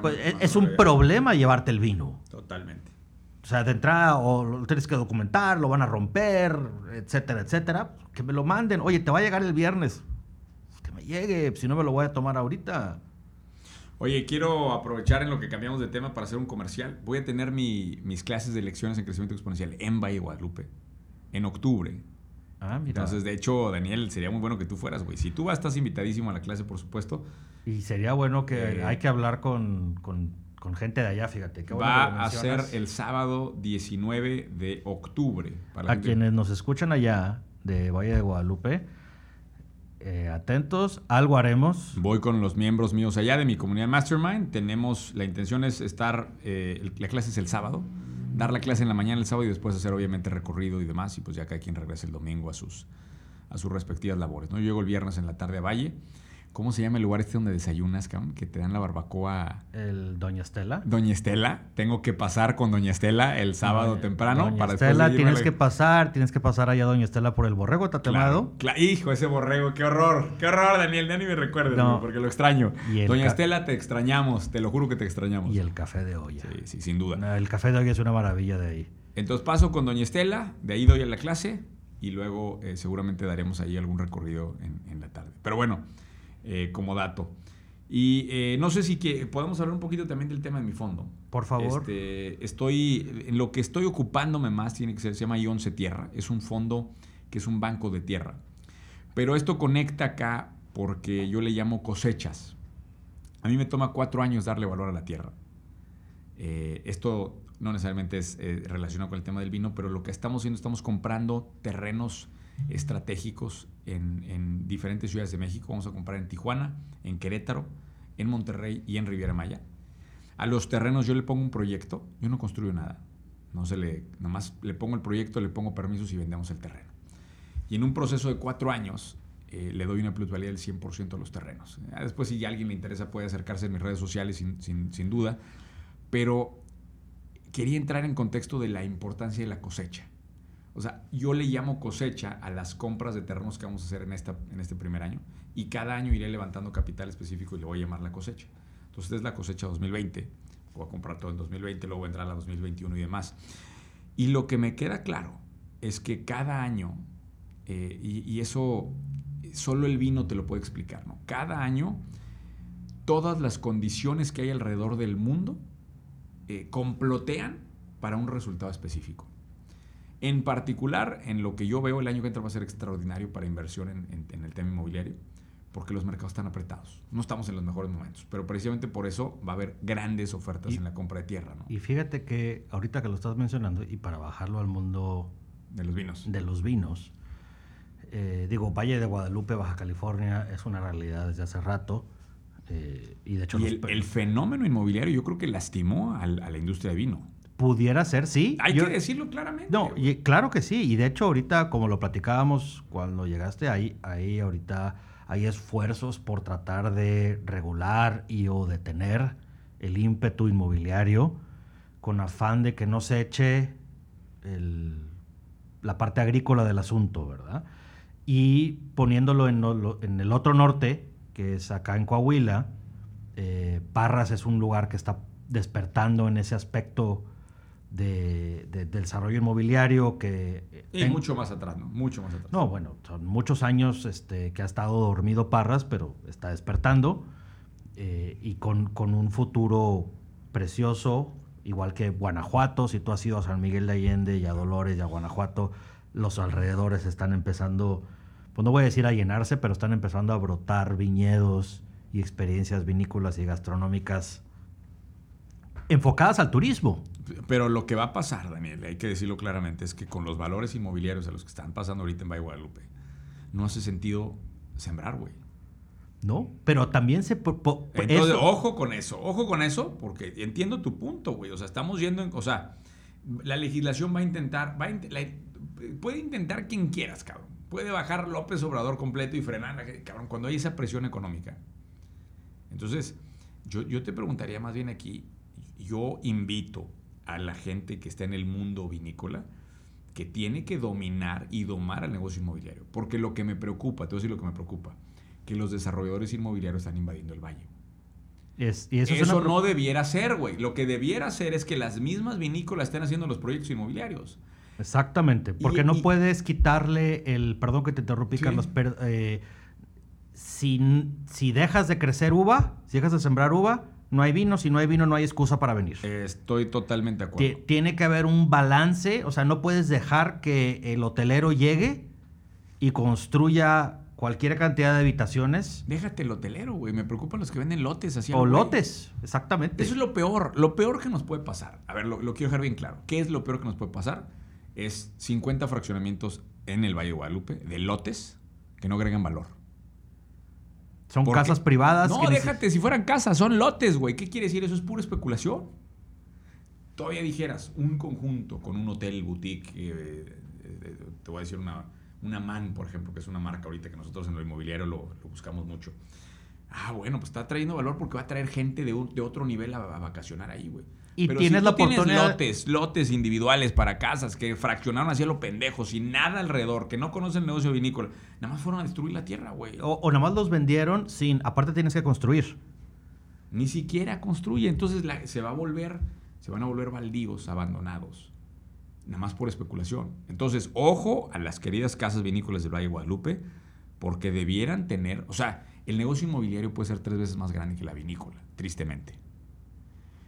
pues, es, es un problema llevarte el vino. Totalmente. O sea, de entrada, o lo tienes que documentar, lo van a romper, etcétera, etcétera. Que me lo manden. Oye, te va a llegar el viernes. Que me llegue, si no me lo voy a tomar ahorita. Oye, quiero aprovechar en lo que cambiamos de tema para hacer un comercial. Voy a tener mis clases de lecciones en crecimiento exponencial en Valle Guadalupe en octubre. Ah, mira. Entonces, de hecho, Daniel, sería muy bueno que tú fueras, güey. Si tú vas, estás invitadísimo a la clase, por supuesto. Y sería bueno que eh, hay que hablar con con gente de allá, fíjate. Va a ser el sábado 19 de octubre. Para a quienes nos escuchan allá de Valle de Guadalupe, eh, atentos, algo haremos. Voy con los miembros míos allá de mi comunidad Mastermind. Tenemos, la intención es estar, eh, la clase es el sábado, dar la clase en la mañana el sábado y después hacer obviamente recorrido y demás. Y pues ya cada quien regrese el domingo a sus, a sus respectivas labores. ¿no? Yo llego el viernes en la tarde a Valle. ¿Cómo se llama el lugar este donde desayunas, cabrón? Que te dan la barbacoa. El Doña Estela. Doña Estela. Tengo que pasar con Doña Estela el sábado temprano. Doña para Estela, tienes que pasar, tienes que pasar allá Doña Estela por el borrego tatemado. Claro, hijo, ese borrego, qué horror, qué horror, Daniel, ya ni me recuerdes, porque lo extraño. Doña Estela, te extrañamos, te lo juro que te extrañamos. Y el café de olla. Sí, sí, sin duda. el café de olla es una maravilla de ahí. Entonces paso con Doña Estela, de ahí doy a la clase y luego eh, seguramente daremos ahí algún recorrido en, en la tarde. Pero bueno. Eh, como dato. Y eh, no sé si que podemos hablar un poquito también del tema de mi fondo. Por favor. Este, estoy, en lo que estoy ocupándome más tiene que ser, se llama I11 Tierra. Es un fondo que es un banco de tierra. Pero esto conecta acá porque yo le llamo cosechas. A mí me toma cuatro años darle valor a la tierra. Eh, esto no necesariamente es relacionado con el tema del vino, pero lo que estamos haciendo, estamos comprando terrenos estratégicos en, diferentes ciudades de México. Vamos a comprar en Tijuana, en Querétaro, en Monterrey y en Riviera Maya. A los terrenos yo le pongo un proyecto, yo no construyo nada. No se le, nomás le pongo el proyecto, le pongo permisos y vendemos el terreno. Y en un proceso de cuatro años eh, le doy una plusvalía del 100% a los terrenos. después si a alguien le interesa puede acercarse en mis redes sociales sin, sin duda. Pero quería entrar en contexto de la importancia de la cosecha. O sea, yo le llamo cosecha a las compras de terrenos que vamos a hacer en, esta, en este primer año y cada año iré levantando capital específico y le voy a llamar la cosecha. Entonces, es la cosecha 2020. Voy a comprar todo en 2020, luego a la 2021 y demás. Y lo que me queda claro es que cada año, eh, y, eso solo el vino te lo puede explicar, ¿no? Cada año, todas las condiciones que hay alrededor del mundo eh, complotean para un resultado específico. En particular, en lo que yo veo, el año que entra va a ser extraordinario para inversión en, el tema inmobiliario, porque los mercados están apretados. No estamos en los mejores momentos, pero precisamente por eso va a haber grandes ofertas en la compra de tierra. Y fíjate que ahorita que lo estás mencionando, y para bajarlo al mundo de los vinos, de los vinos eh, digo, Valle de Guadalupe, Baja California, es una realidad desde hace rato. Eh, y de hecho, el, fenómeno inmobiliario yo creo que lastimó a la industria de vino. Pudiera ser, sí. Hay que decirlo claramente. No, y, claro que sí. Y de hecho, ahorita, como lo platicábamos cuando llegaste ahí, ahí ahorita hay esfuerzos por tratar de regular y o detener el ímpetu inmobiliario con afán de que no se eche la parte agrícola del asunto, ¿verdad? Y poniéndolo en, el otro norte, que es acá en Coahuila, eh, Parras es un lugar que está despertando en ese aspecto de, desarrollo inmobiliario que... Y mucho más atrás, ¿no? Mucho más atrás. No, bueno, son muchos años este, que ha estado dormido Parras, pero está despertando eh, y con, con, un futuro precioso, igual que Guanajuato, si tú has ido a San Miguel de Allende y a Dolores y a Guanajuato, los alrededores están empezando, pues no voy a decir a llenarse, pero están empezando a brotar viñedos y experiencias vinícolas y gastronómicas enfocadas al turismo. Pero lo que va a pasar, Daniel, hay que decirlo claramente, es que con los valores inmobiliarios a los que están pasando ahorita en Valle Guadalupe, no hace sentido sembrar, güey. No, pero también se... Entonces, ojo con eso, ojo con eso, porque entiendo tu punto, güey. O sea, estamos yendo en... O sea, la legislación va a intentar... Va puede intentar quien quieras, cabrón. Puede bajar López Obrador completo y frenar, cabrón, cuando hay esa presión económica. Entonces, yo, yo te preguntaría más bien aquí, yo invito a la gente que está en el mundo vinícola que tiene que dominar y domar el negocio inmobiliario. Porque lo que me preocupa, te voy a decir lo que me preocupa, que los desarrolladores inmobiliarios están invadiendo el valle. Es, y eso, no debiera ser, güey. Lo que debiera ser es que las mismas vinícolas estén haciendo los proyectos inmobiliarios. Exactamente, porque no puedes quitarle el, perdón que te interrumpí, Carlos, pero eh, si, si dejas de crecer uva, si dejas de sembrar uva, no hay vino, si no hay vino no hay excusa para venir. Estoy totalmente de acuerdo. Tiene que haber un balance, o sea, no puedes dejar que el hotelero llegue y construya cualquier cantidad de habitaciones. Déjate el hotelero, güey. Me preocupan los que venden lotes así. O lotes, exactamente. Eso es lo peor. Lo peor que nos puede pasar. A ver, lo, lo, quiero dejar bien claro. ¿Qué es lo peor que nos puede pasar? Es 50 fraccionamientos en el Valle de Guadalupe de lotes que no agregan valor. Son casas privadas. No, déjate, si fueran casas, son lotes, güey. ¿Qué quiere decir? Eso es pura especulación. Todavía dijeras, un conjunto con un hotel boutique, eh, eh, te voy a decir una, una MAN, por ejemplo, que es una marca ahorita que nosotros en lo inmobiliario lo, buscamos mucho. Ah, bueno, pues está trayendo valor porque va a traer gente de, de otro nivel a, vacacionar ahí, güey. Y tienes la oportunidad. lotes, lotes individuales para casas que fraccionaron así a lo pendejo, sin nada alrededor, que no conocen el negocio vinícola, nada más fueron a destruir la tierra, güey. O, nada más los vendieron sin. Aparte tienes que construir. Ni siquiera construye. Entonces se va a volver. Se van a volver baldíos, abandonados. Nada más por especulación. Entonces, ojo a las queridas casas vinícolas del Valle de Guadalupe, porque debieran tener. O sea, el negocio inmobiliario puede ser tres veces más grande que la vinícola, tristemente.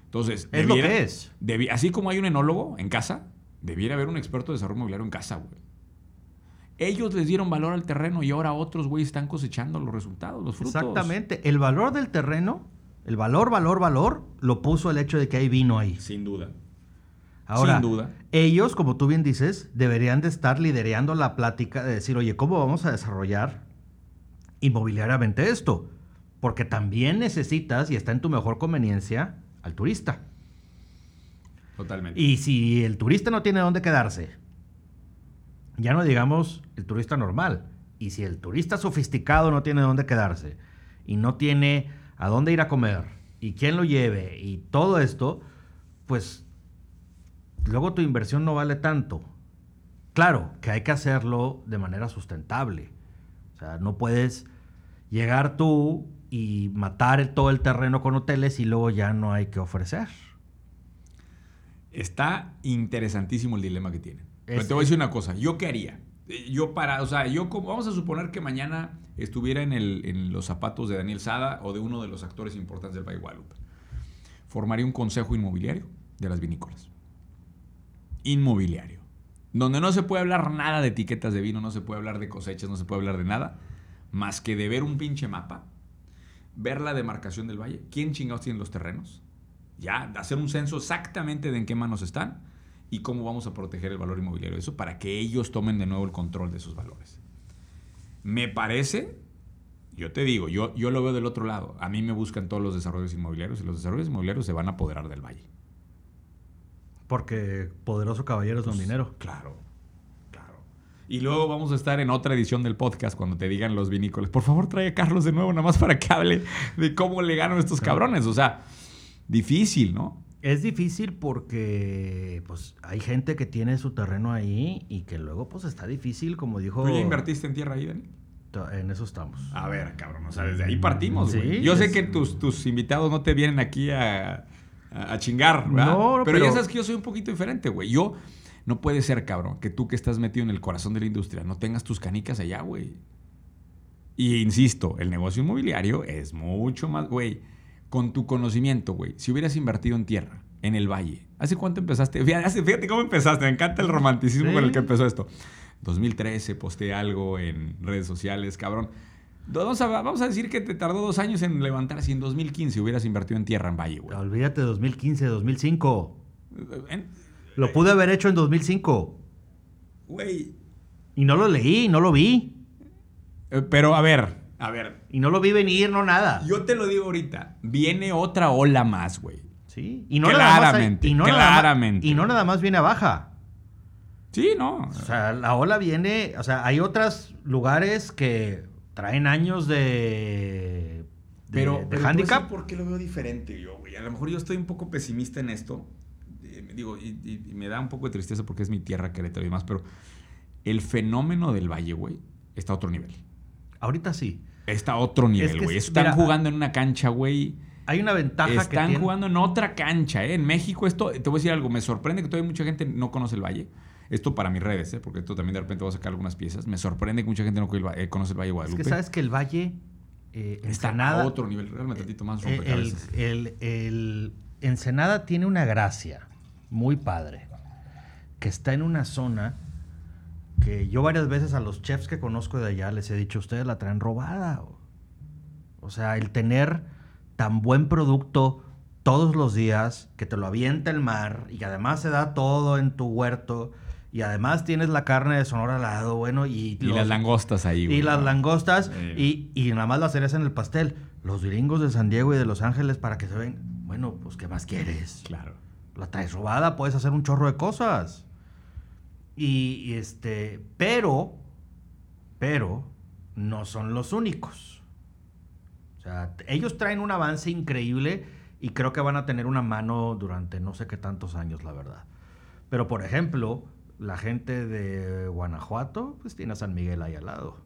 Entonces, es lo que es. así como hay un enólogo en casa, debiera haber un experto de desarrollo inmobiliario en casa, güey. Ellos les dieron valor al terreno y ahora otros, güey, están cosechando los resultados, los frutos. Exactamente. El valor del terreno, el valor, valor, valor, lo puso el hecho de que hay vino ahí. Sin duda. Ahora, Sin duda. ellos, como tú bien dices, deberían de estar liderando la plática de decir, oye, ¿cómo vamos a desarrollar inmobiliariamente esto? Porque también necesitas, y está en tu mejor conveniencia, al turista. Totalmente. Y si el turista no tiene dónde quedarse, Ya no digamos el turista normal. Y si el turista sofisticado no tiene dónde quedarse y no tiene a dónde ir a comer y quién lo lleve y todo esto, pues luego tu inversión no vale tanto. Claro que hay que hacerlo de manera sustentable. O sea, no puedes llegar tú y matar todo el terreno con hoteles y luego ya no hay que ofrecer. Está interesantísimo el dilema que tiene. Pero te voy a decir una cosa, ¿yo qué haría? Eh, yo para, o sea, yo como, vamos a suponer que mañana estuviera en, el, en los zapatos de Daniel Sada o de uno de los actores importantes del Valle Guadalupe. Formaría un consejo inmobiliario de las vinícolas. Inmobiliario. Donde no se puede hablar nada de etiquetas de vino, no se puede hablar de cosechas, no se puede hablar de nada, más que de ver un pinche mapa, ver la demarcación del valle, quién chingados tiene los terrenos, ya, hacer un censo exactamente de en qué manos están y cómo vamos a proteger el valor inmobiliario de eso para que ellos tomen de nuevo el control de esos valores. Me parece, yo te digo, yo, yo lo veo del otro lado. A mí me buscan todos los desarrollos inmobiliarios y los desarrollos inmobiliarios se van a apoderar del valle. Porque poderoso caballero es don pues, dinero. Claro. Y luego vamos a estar en otra edición del podcast cuando te digan los vinícolas. Por favor, trae a Carlos de nuevo, nada más para que hable de cómo le ganan estos cabrones. O sea, difícil, ¿no? Es difícil porque pues hay gente que tiene su terreno ahí y que luego pues está difícil, como dijo... ¿Tú ya invertiste en tierra ahí, Dani? En eso estamos. A ver, cabrón, o sea, desde ahí partimos, güey. Yo sé que tus, tus invitados no te vienen aquí a, a, chingar, ¿verdad? No, pero, pero ya sabes que yo soy un poquito diferente, güey. Yo, no puede ser, cabrón, que tú que estás metido en el corazón de la industria no tengas tus canicas allá, güey. Y insisto, el negocio inmobiliario es mucho más, güey con tu conocimiento, güey, si hubieras invertido en tierra, en el valle, ¿hace cuánto empezaste? Fíjate cómo empezaste, me encanta el romanticismo con el que empezó esto. 2013, posté algo en redes sociales, cabrón. Vamos a, vamos a, decir que te tardó dos años en levantar si en 2015 hubieras invertido en tierra en Valle, güey. Olvídate de 2015, 2005. Lo pude haber hecho en 2005. Güey. Y no lo leí, no lo vi. Eh, pero a ver, a ver. Y no lo vi venir, no nada. Yo te lo digo ahorita. Viene otra ola más, güey. Sí. Y no claramente, y no claramente. y no nada más viene a baja. Sí, no. O sea, la ola viene. O sea, hay otros lugares que traen años de. pero, de handicap. ¿Por qué lo veo diferente yo, güey? A lo mejor yo estoy un poco pesimista en esto. Eh, digo, y, y, me da un poco de tristeza porque es mi tierra, Querétaro y demás, pero el fenómeno del Valle, güey, está a otro nivel. Ahorita sí. Está a otro nivel, güey. Están jugando en una cancha, güey. Hay una ventaja Están que Están jugando en otra cancha, ¿eh? En México esto, te voy a decir algo, me sorprende que todavía mucha gente no conoce el Valle. Esto para mis redes, ¿eh? Porque esto también de repente voy a sacar algunas piezas. Me sorprende que mucha gente no eh, conoce el Valle Guadalupe. Es que sabes que el Valle... Eh, Está a otro nivel, realmente tantito más eh, el, el, el Ensenada tiene una gracia muy padre, que está en una zona que yo varias veces a los chefs que conozco de allá les he dicho, ustedes la traen robada. O sea, el tener tan buen producto todos los días, que te lo avienta el mar y que además se da todo en tu huerto y además tienes la carne de Sonora al lado, bueno, y... Y las langostas ahí, güey. Y las langostas y, y nada más las cereza en el pastel. Los gringos de San Diego y de Los Ángeles para que se ven, bueno, pues ¿qué más quieres? Claro. La traes robada, puedes hacer un chorro de cosas. Y, este, pero, pero, no son los únicos. O sea, ellos traen un avance increíble y creo que van a tener una mano durante no sé qué tantos años, la verdad. Pero, por ejemplo, la gente de Guanajuato, pues tiene a San Miguel ahí al lado.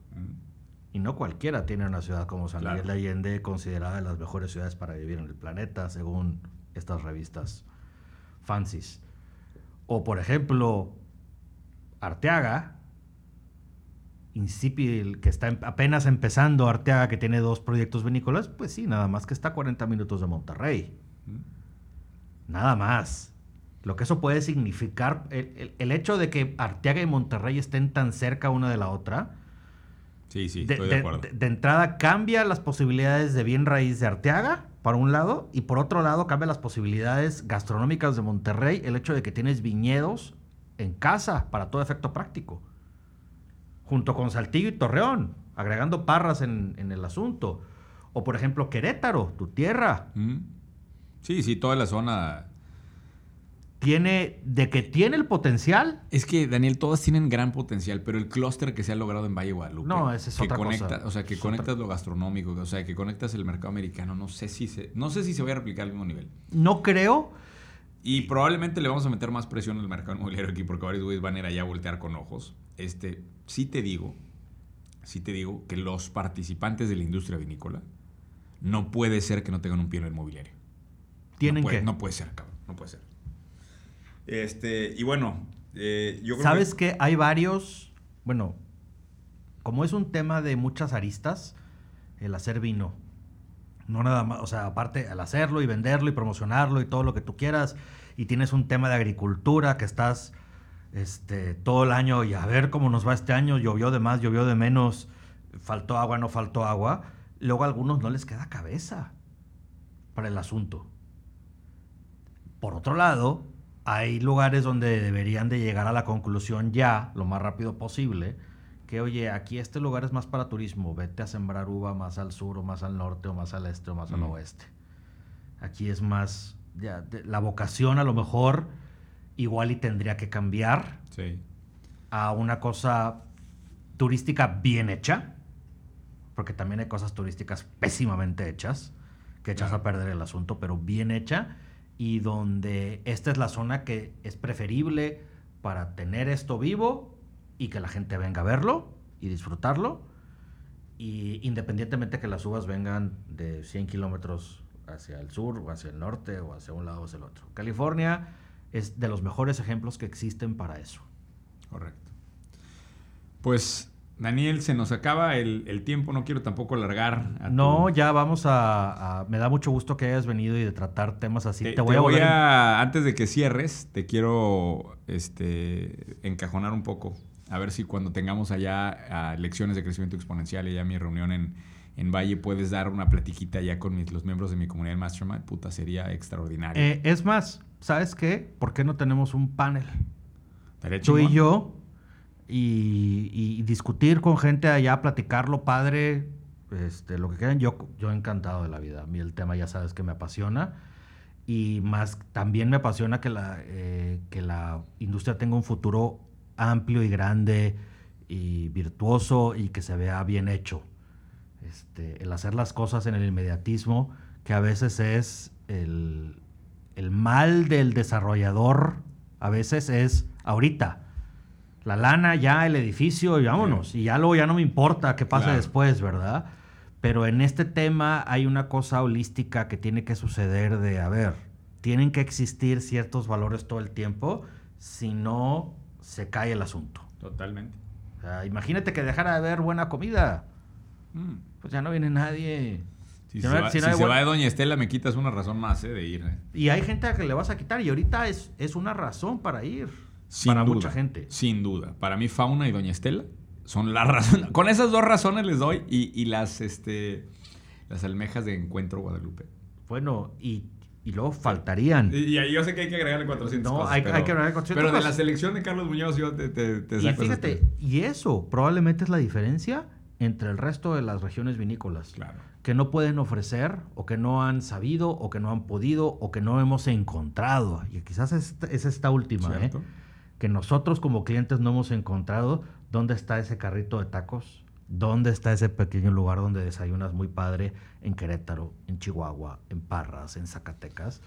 Y no cualquiera tiene una ciudad como San Miguel de Allende, considerada de las mejores ciudades para vivir en el planeta, según estas revistas fancies. O, por ejemplo, Arteaga, Incipil, que está em, apenas empezando, Arteaga, que tiene dos proyectos vinícolas, pues sí, nada más que está a 40 minutos de Monterrey. Nada más. Lo que eso puede significar, el, hecho de que Arteaga y Monterrey estén tan cerca una de la otra, Sí, sí, estoy de, acuerdo. De, entrada cambia las posibilidades de bien raíz de Arteaga, por un lado, y por otro lado cambia las posibilidades gastronómicas de Monterrey, el hecho de que tienes viñedos en casa para todo efecto práctico, junto con Saltillo y Torreón, agregando parras en, el asunto. O por ejemplo Querétaro, tu tierra. Sí, sí, toda la zona tiene, de que tiene el potencial. Es que, Daniel, todas tienen gran potencial, pero el clúster que se ha logrado en Valle Guadalupe. No, ese es que otra conecta, cosa. O sea, que Es conectas otra- lo gastronómico, o sea, que conectas el mercado americano. No sé si se, no sé si se va a replicar al mismo nivel. No creo. Y probablemente le vamos a meter más presión al mercado inmobiliario aquí porque varios güeyes van a ir allá a voltear con ojos. Este, sí te digo, sí te digo que los participantes de la industria vinícola no puede ser que no tengan un pie en el inmobiliario. Tienen no puede, que. No puede ser, cabrón. No puede ser. Este, y bueno, eh, yo creo ¿Sabes que... que hay varios? Bueno, como es un tema de muchas aristas, el hacer vino. No nada más, o sea, aparte al hacerlo y venderlo y promocionarlo y todo lo que tú quieras, y tienes un tema de agricultura que estás este, todo el año y a ver cómo nos va este año, llovió de más, llovió de menos, faltó agua, no faltó agua. Luego a algunos no les queda cabeza para el asunto. Por otro lado, hay lugares donde deberían de llegar a la conclusión ya, lo más rápido posible, que oye, aquí este lugar es más para turismo, vete a sembrar uva más al sur o más al norte o más al este o más al Mm. oeste. Aquí es más, ya, de- la vocación a lo mejor igual y tendría que cambiar Sí. a una cosa turística bien hecha, porque también hay cosas turísticas pésimamente hechas, que echas Claro. a perder el asunto, pero bien hecha, y donde esta es la zona que es preferible para tener esto vivo y que la gente venga a verlo y disfrutarlo, y independientemente que las uvas vengan de 100 kilómetros hacia el sur o hacia el norte o hacia un lado o hacia el otro. California es de los mejores ejemplos que existen para eso. Correcto. Pues, Daniel, se nos acaba el, el tiempo. No quiero tampoco alargar. a tu- No, ya vamos a, a- Me da mucho gusto que hayas venido y de tratar temas así. Te, Te, voy a volver. Antes de que cierres, te quiero este, encajonar un poco. A ver si cuando tengamos allá lecciones de crecimiento exponencial y ya mi reunión en, en Valle puedes dar una platiquita ya con mis- los miembros de mi comunidad Mastermind. Puta, sería extraordinario. Eh, es más, ¿sabes qué? ¿Por qué no tenemos un panel? Tú y yo. Y, y discutir con gente allá, platicarlo, padre. Este, lo que quieran. Yo, yo encantado de la vida. A mí el tema ya sabes que me apasiona. Y más, también me apasiona que la, eh, que la industria tenga un futuro amplio y grande y virtuoso y que se vea bien hecho. Este, el hacer las cosas en el inmediatismo, que a veces es el, el mal del desarrollador, a veces es ahorita. La lana, ya el edificio y vámonos. Y ya luego ya no me importa qué pase Claro. después, ¿verdad? Pero en este tema hay una cosa holística que tiene que suceder de, a ver, tienen que existir ciertos valores todo el tiempo, si no se cae el asunto. Totalmente. O sea, imagínate que dejara de haber buena comida, Mm. pues ya no viene nadie. Si, Si se, va, si no si hay se buen- va de Doña Estela, me quitas una razón más eh, de ir. eh. Y hay gente a que le vas a quitar y ahorita es, es una razón para ir. Sin para duda, mucha gente. Sin duda. Para mí, Fauna y Doña Estela son las (laughs) razones. Con esas dos razones les doy. Y, y las, este, las almejas de Encuentro Guadalupe. Bueno, y, y luego faltarían. Y, y ahí yo sé que hay que agregarle 400 No, cosas. hay- pero, hay que agregarle 400 Pero de la selección de Carlos Muñoz yo te, te, te Y saco fíjate, y eso probablemente es la diferencia entre el resto de las regiones vinícolas. Claro. Que no pueden ofrecer, o que no han sabido, o que no han podido, o que no hemos encontrado. Y quizás es, es esta última, ¿eh? Que nosotros como clientes no hemos encontrado dónde está ese carrito de tacos, dónde está ese pequeño lugar donde desayunas muy padre en Querétaro, en Chihuahua, en Parras, en Zacatecas.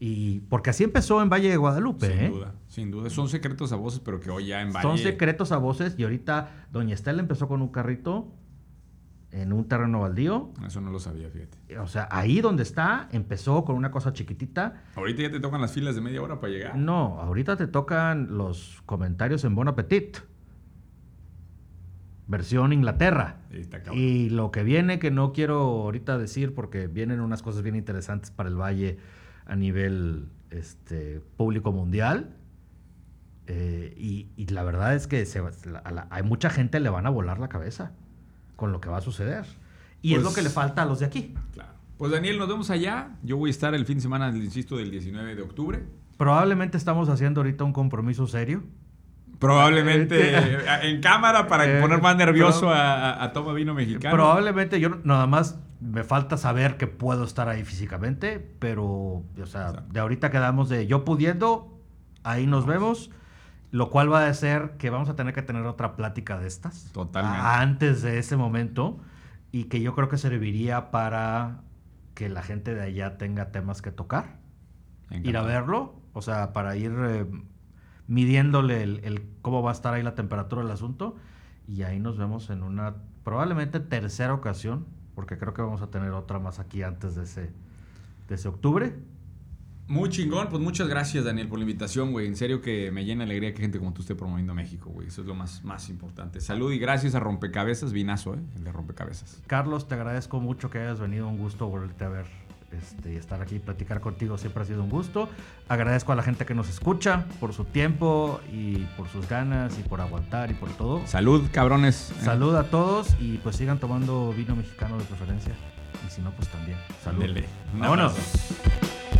Y porque así empezó en Valle de Guadalupe, Sin ¿eh? duda, sin duda. Son secretos a voces, pero que hoy ya en Valle... Son secretos a voces y ahorita Doña Estela empezó con un carrito en un terreno baldío. Eso no lo sabía, fíjate. O sea, ahí donde está, empezó con una cosa chiquitita. Ahorita ya te tocan las filas de media hora para llegar. No, ahorita te tocan los comentarios en Bon Appetit. Versión Inglaterra. Y lo que viene, que no quiero ahorita decir porque vienen unas cosas bien interesantes para el Valle a nivel este, público mundial. Eh, y, y la verdad es que se a la- hay mucha gente le van a volar la cabeza con lo que va a suceder. Y es Pues- lo que le falta a los de aquí. Claro. Pues Daniel, nos vemos allá. Yo voy a estar el fin de semana, insisto, del 19 de octubre. Probablemente estamos haciendo ahorita un compromiso serio. Probablemente Eh, en cámara para (laughs) eh, poner más nervioso a, a- Toma Vino Mexicano. Probablemente yo nada más me falta saber que puedo estar ahí físicamente, pero, o sea, Exacto. de ahorita quedamos de yo pudiendo, Ahí nos vemos. Lo cual va a ser que vamos a tener que tener otra plática de estas. Totalmente. Antes de ese momento. Y que yo creo que serviría para que la gente de allá tenga temas que tocar. Ir a verlo. O sea, para ir eh, midiéndole el, el cómo va a estar ahí la temperatura del asunto. Y ahí nos vemos en una probablemente tercera ocasión. Porque creo que vamos a tener otra más aquí antes de ese, de ese octubre. Muy chingón, pues muchas gracias Daniel por la invitación, güey. En serio que me llena alegría que gente como tú esté promoviendo México, güey. Eso es lo más, más importante. Salud y gracias a Rompecabezas, vinazo, ¿eh? El de Rompecabezas. Carlos, te agradezco mucho que hayas venido. Un gusto volverte a ver este, y estar aquí y platicar contigo. Siempre ha sido un gusto. Agradezco a la gente que nos escucha por su tiempo y por sus ganas y por aguantar y por todo. Salud, cabrones. Salud a todos y pues sigan tomando vino mexicano de preferencia. Y si no, pues también. Salud. Dele. Vámonos.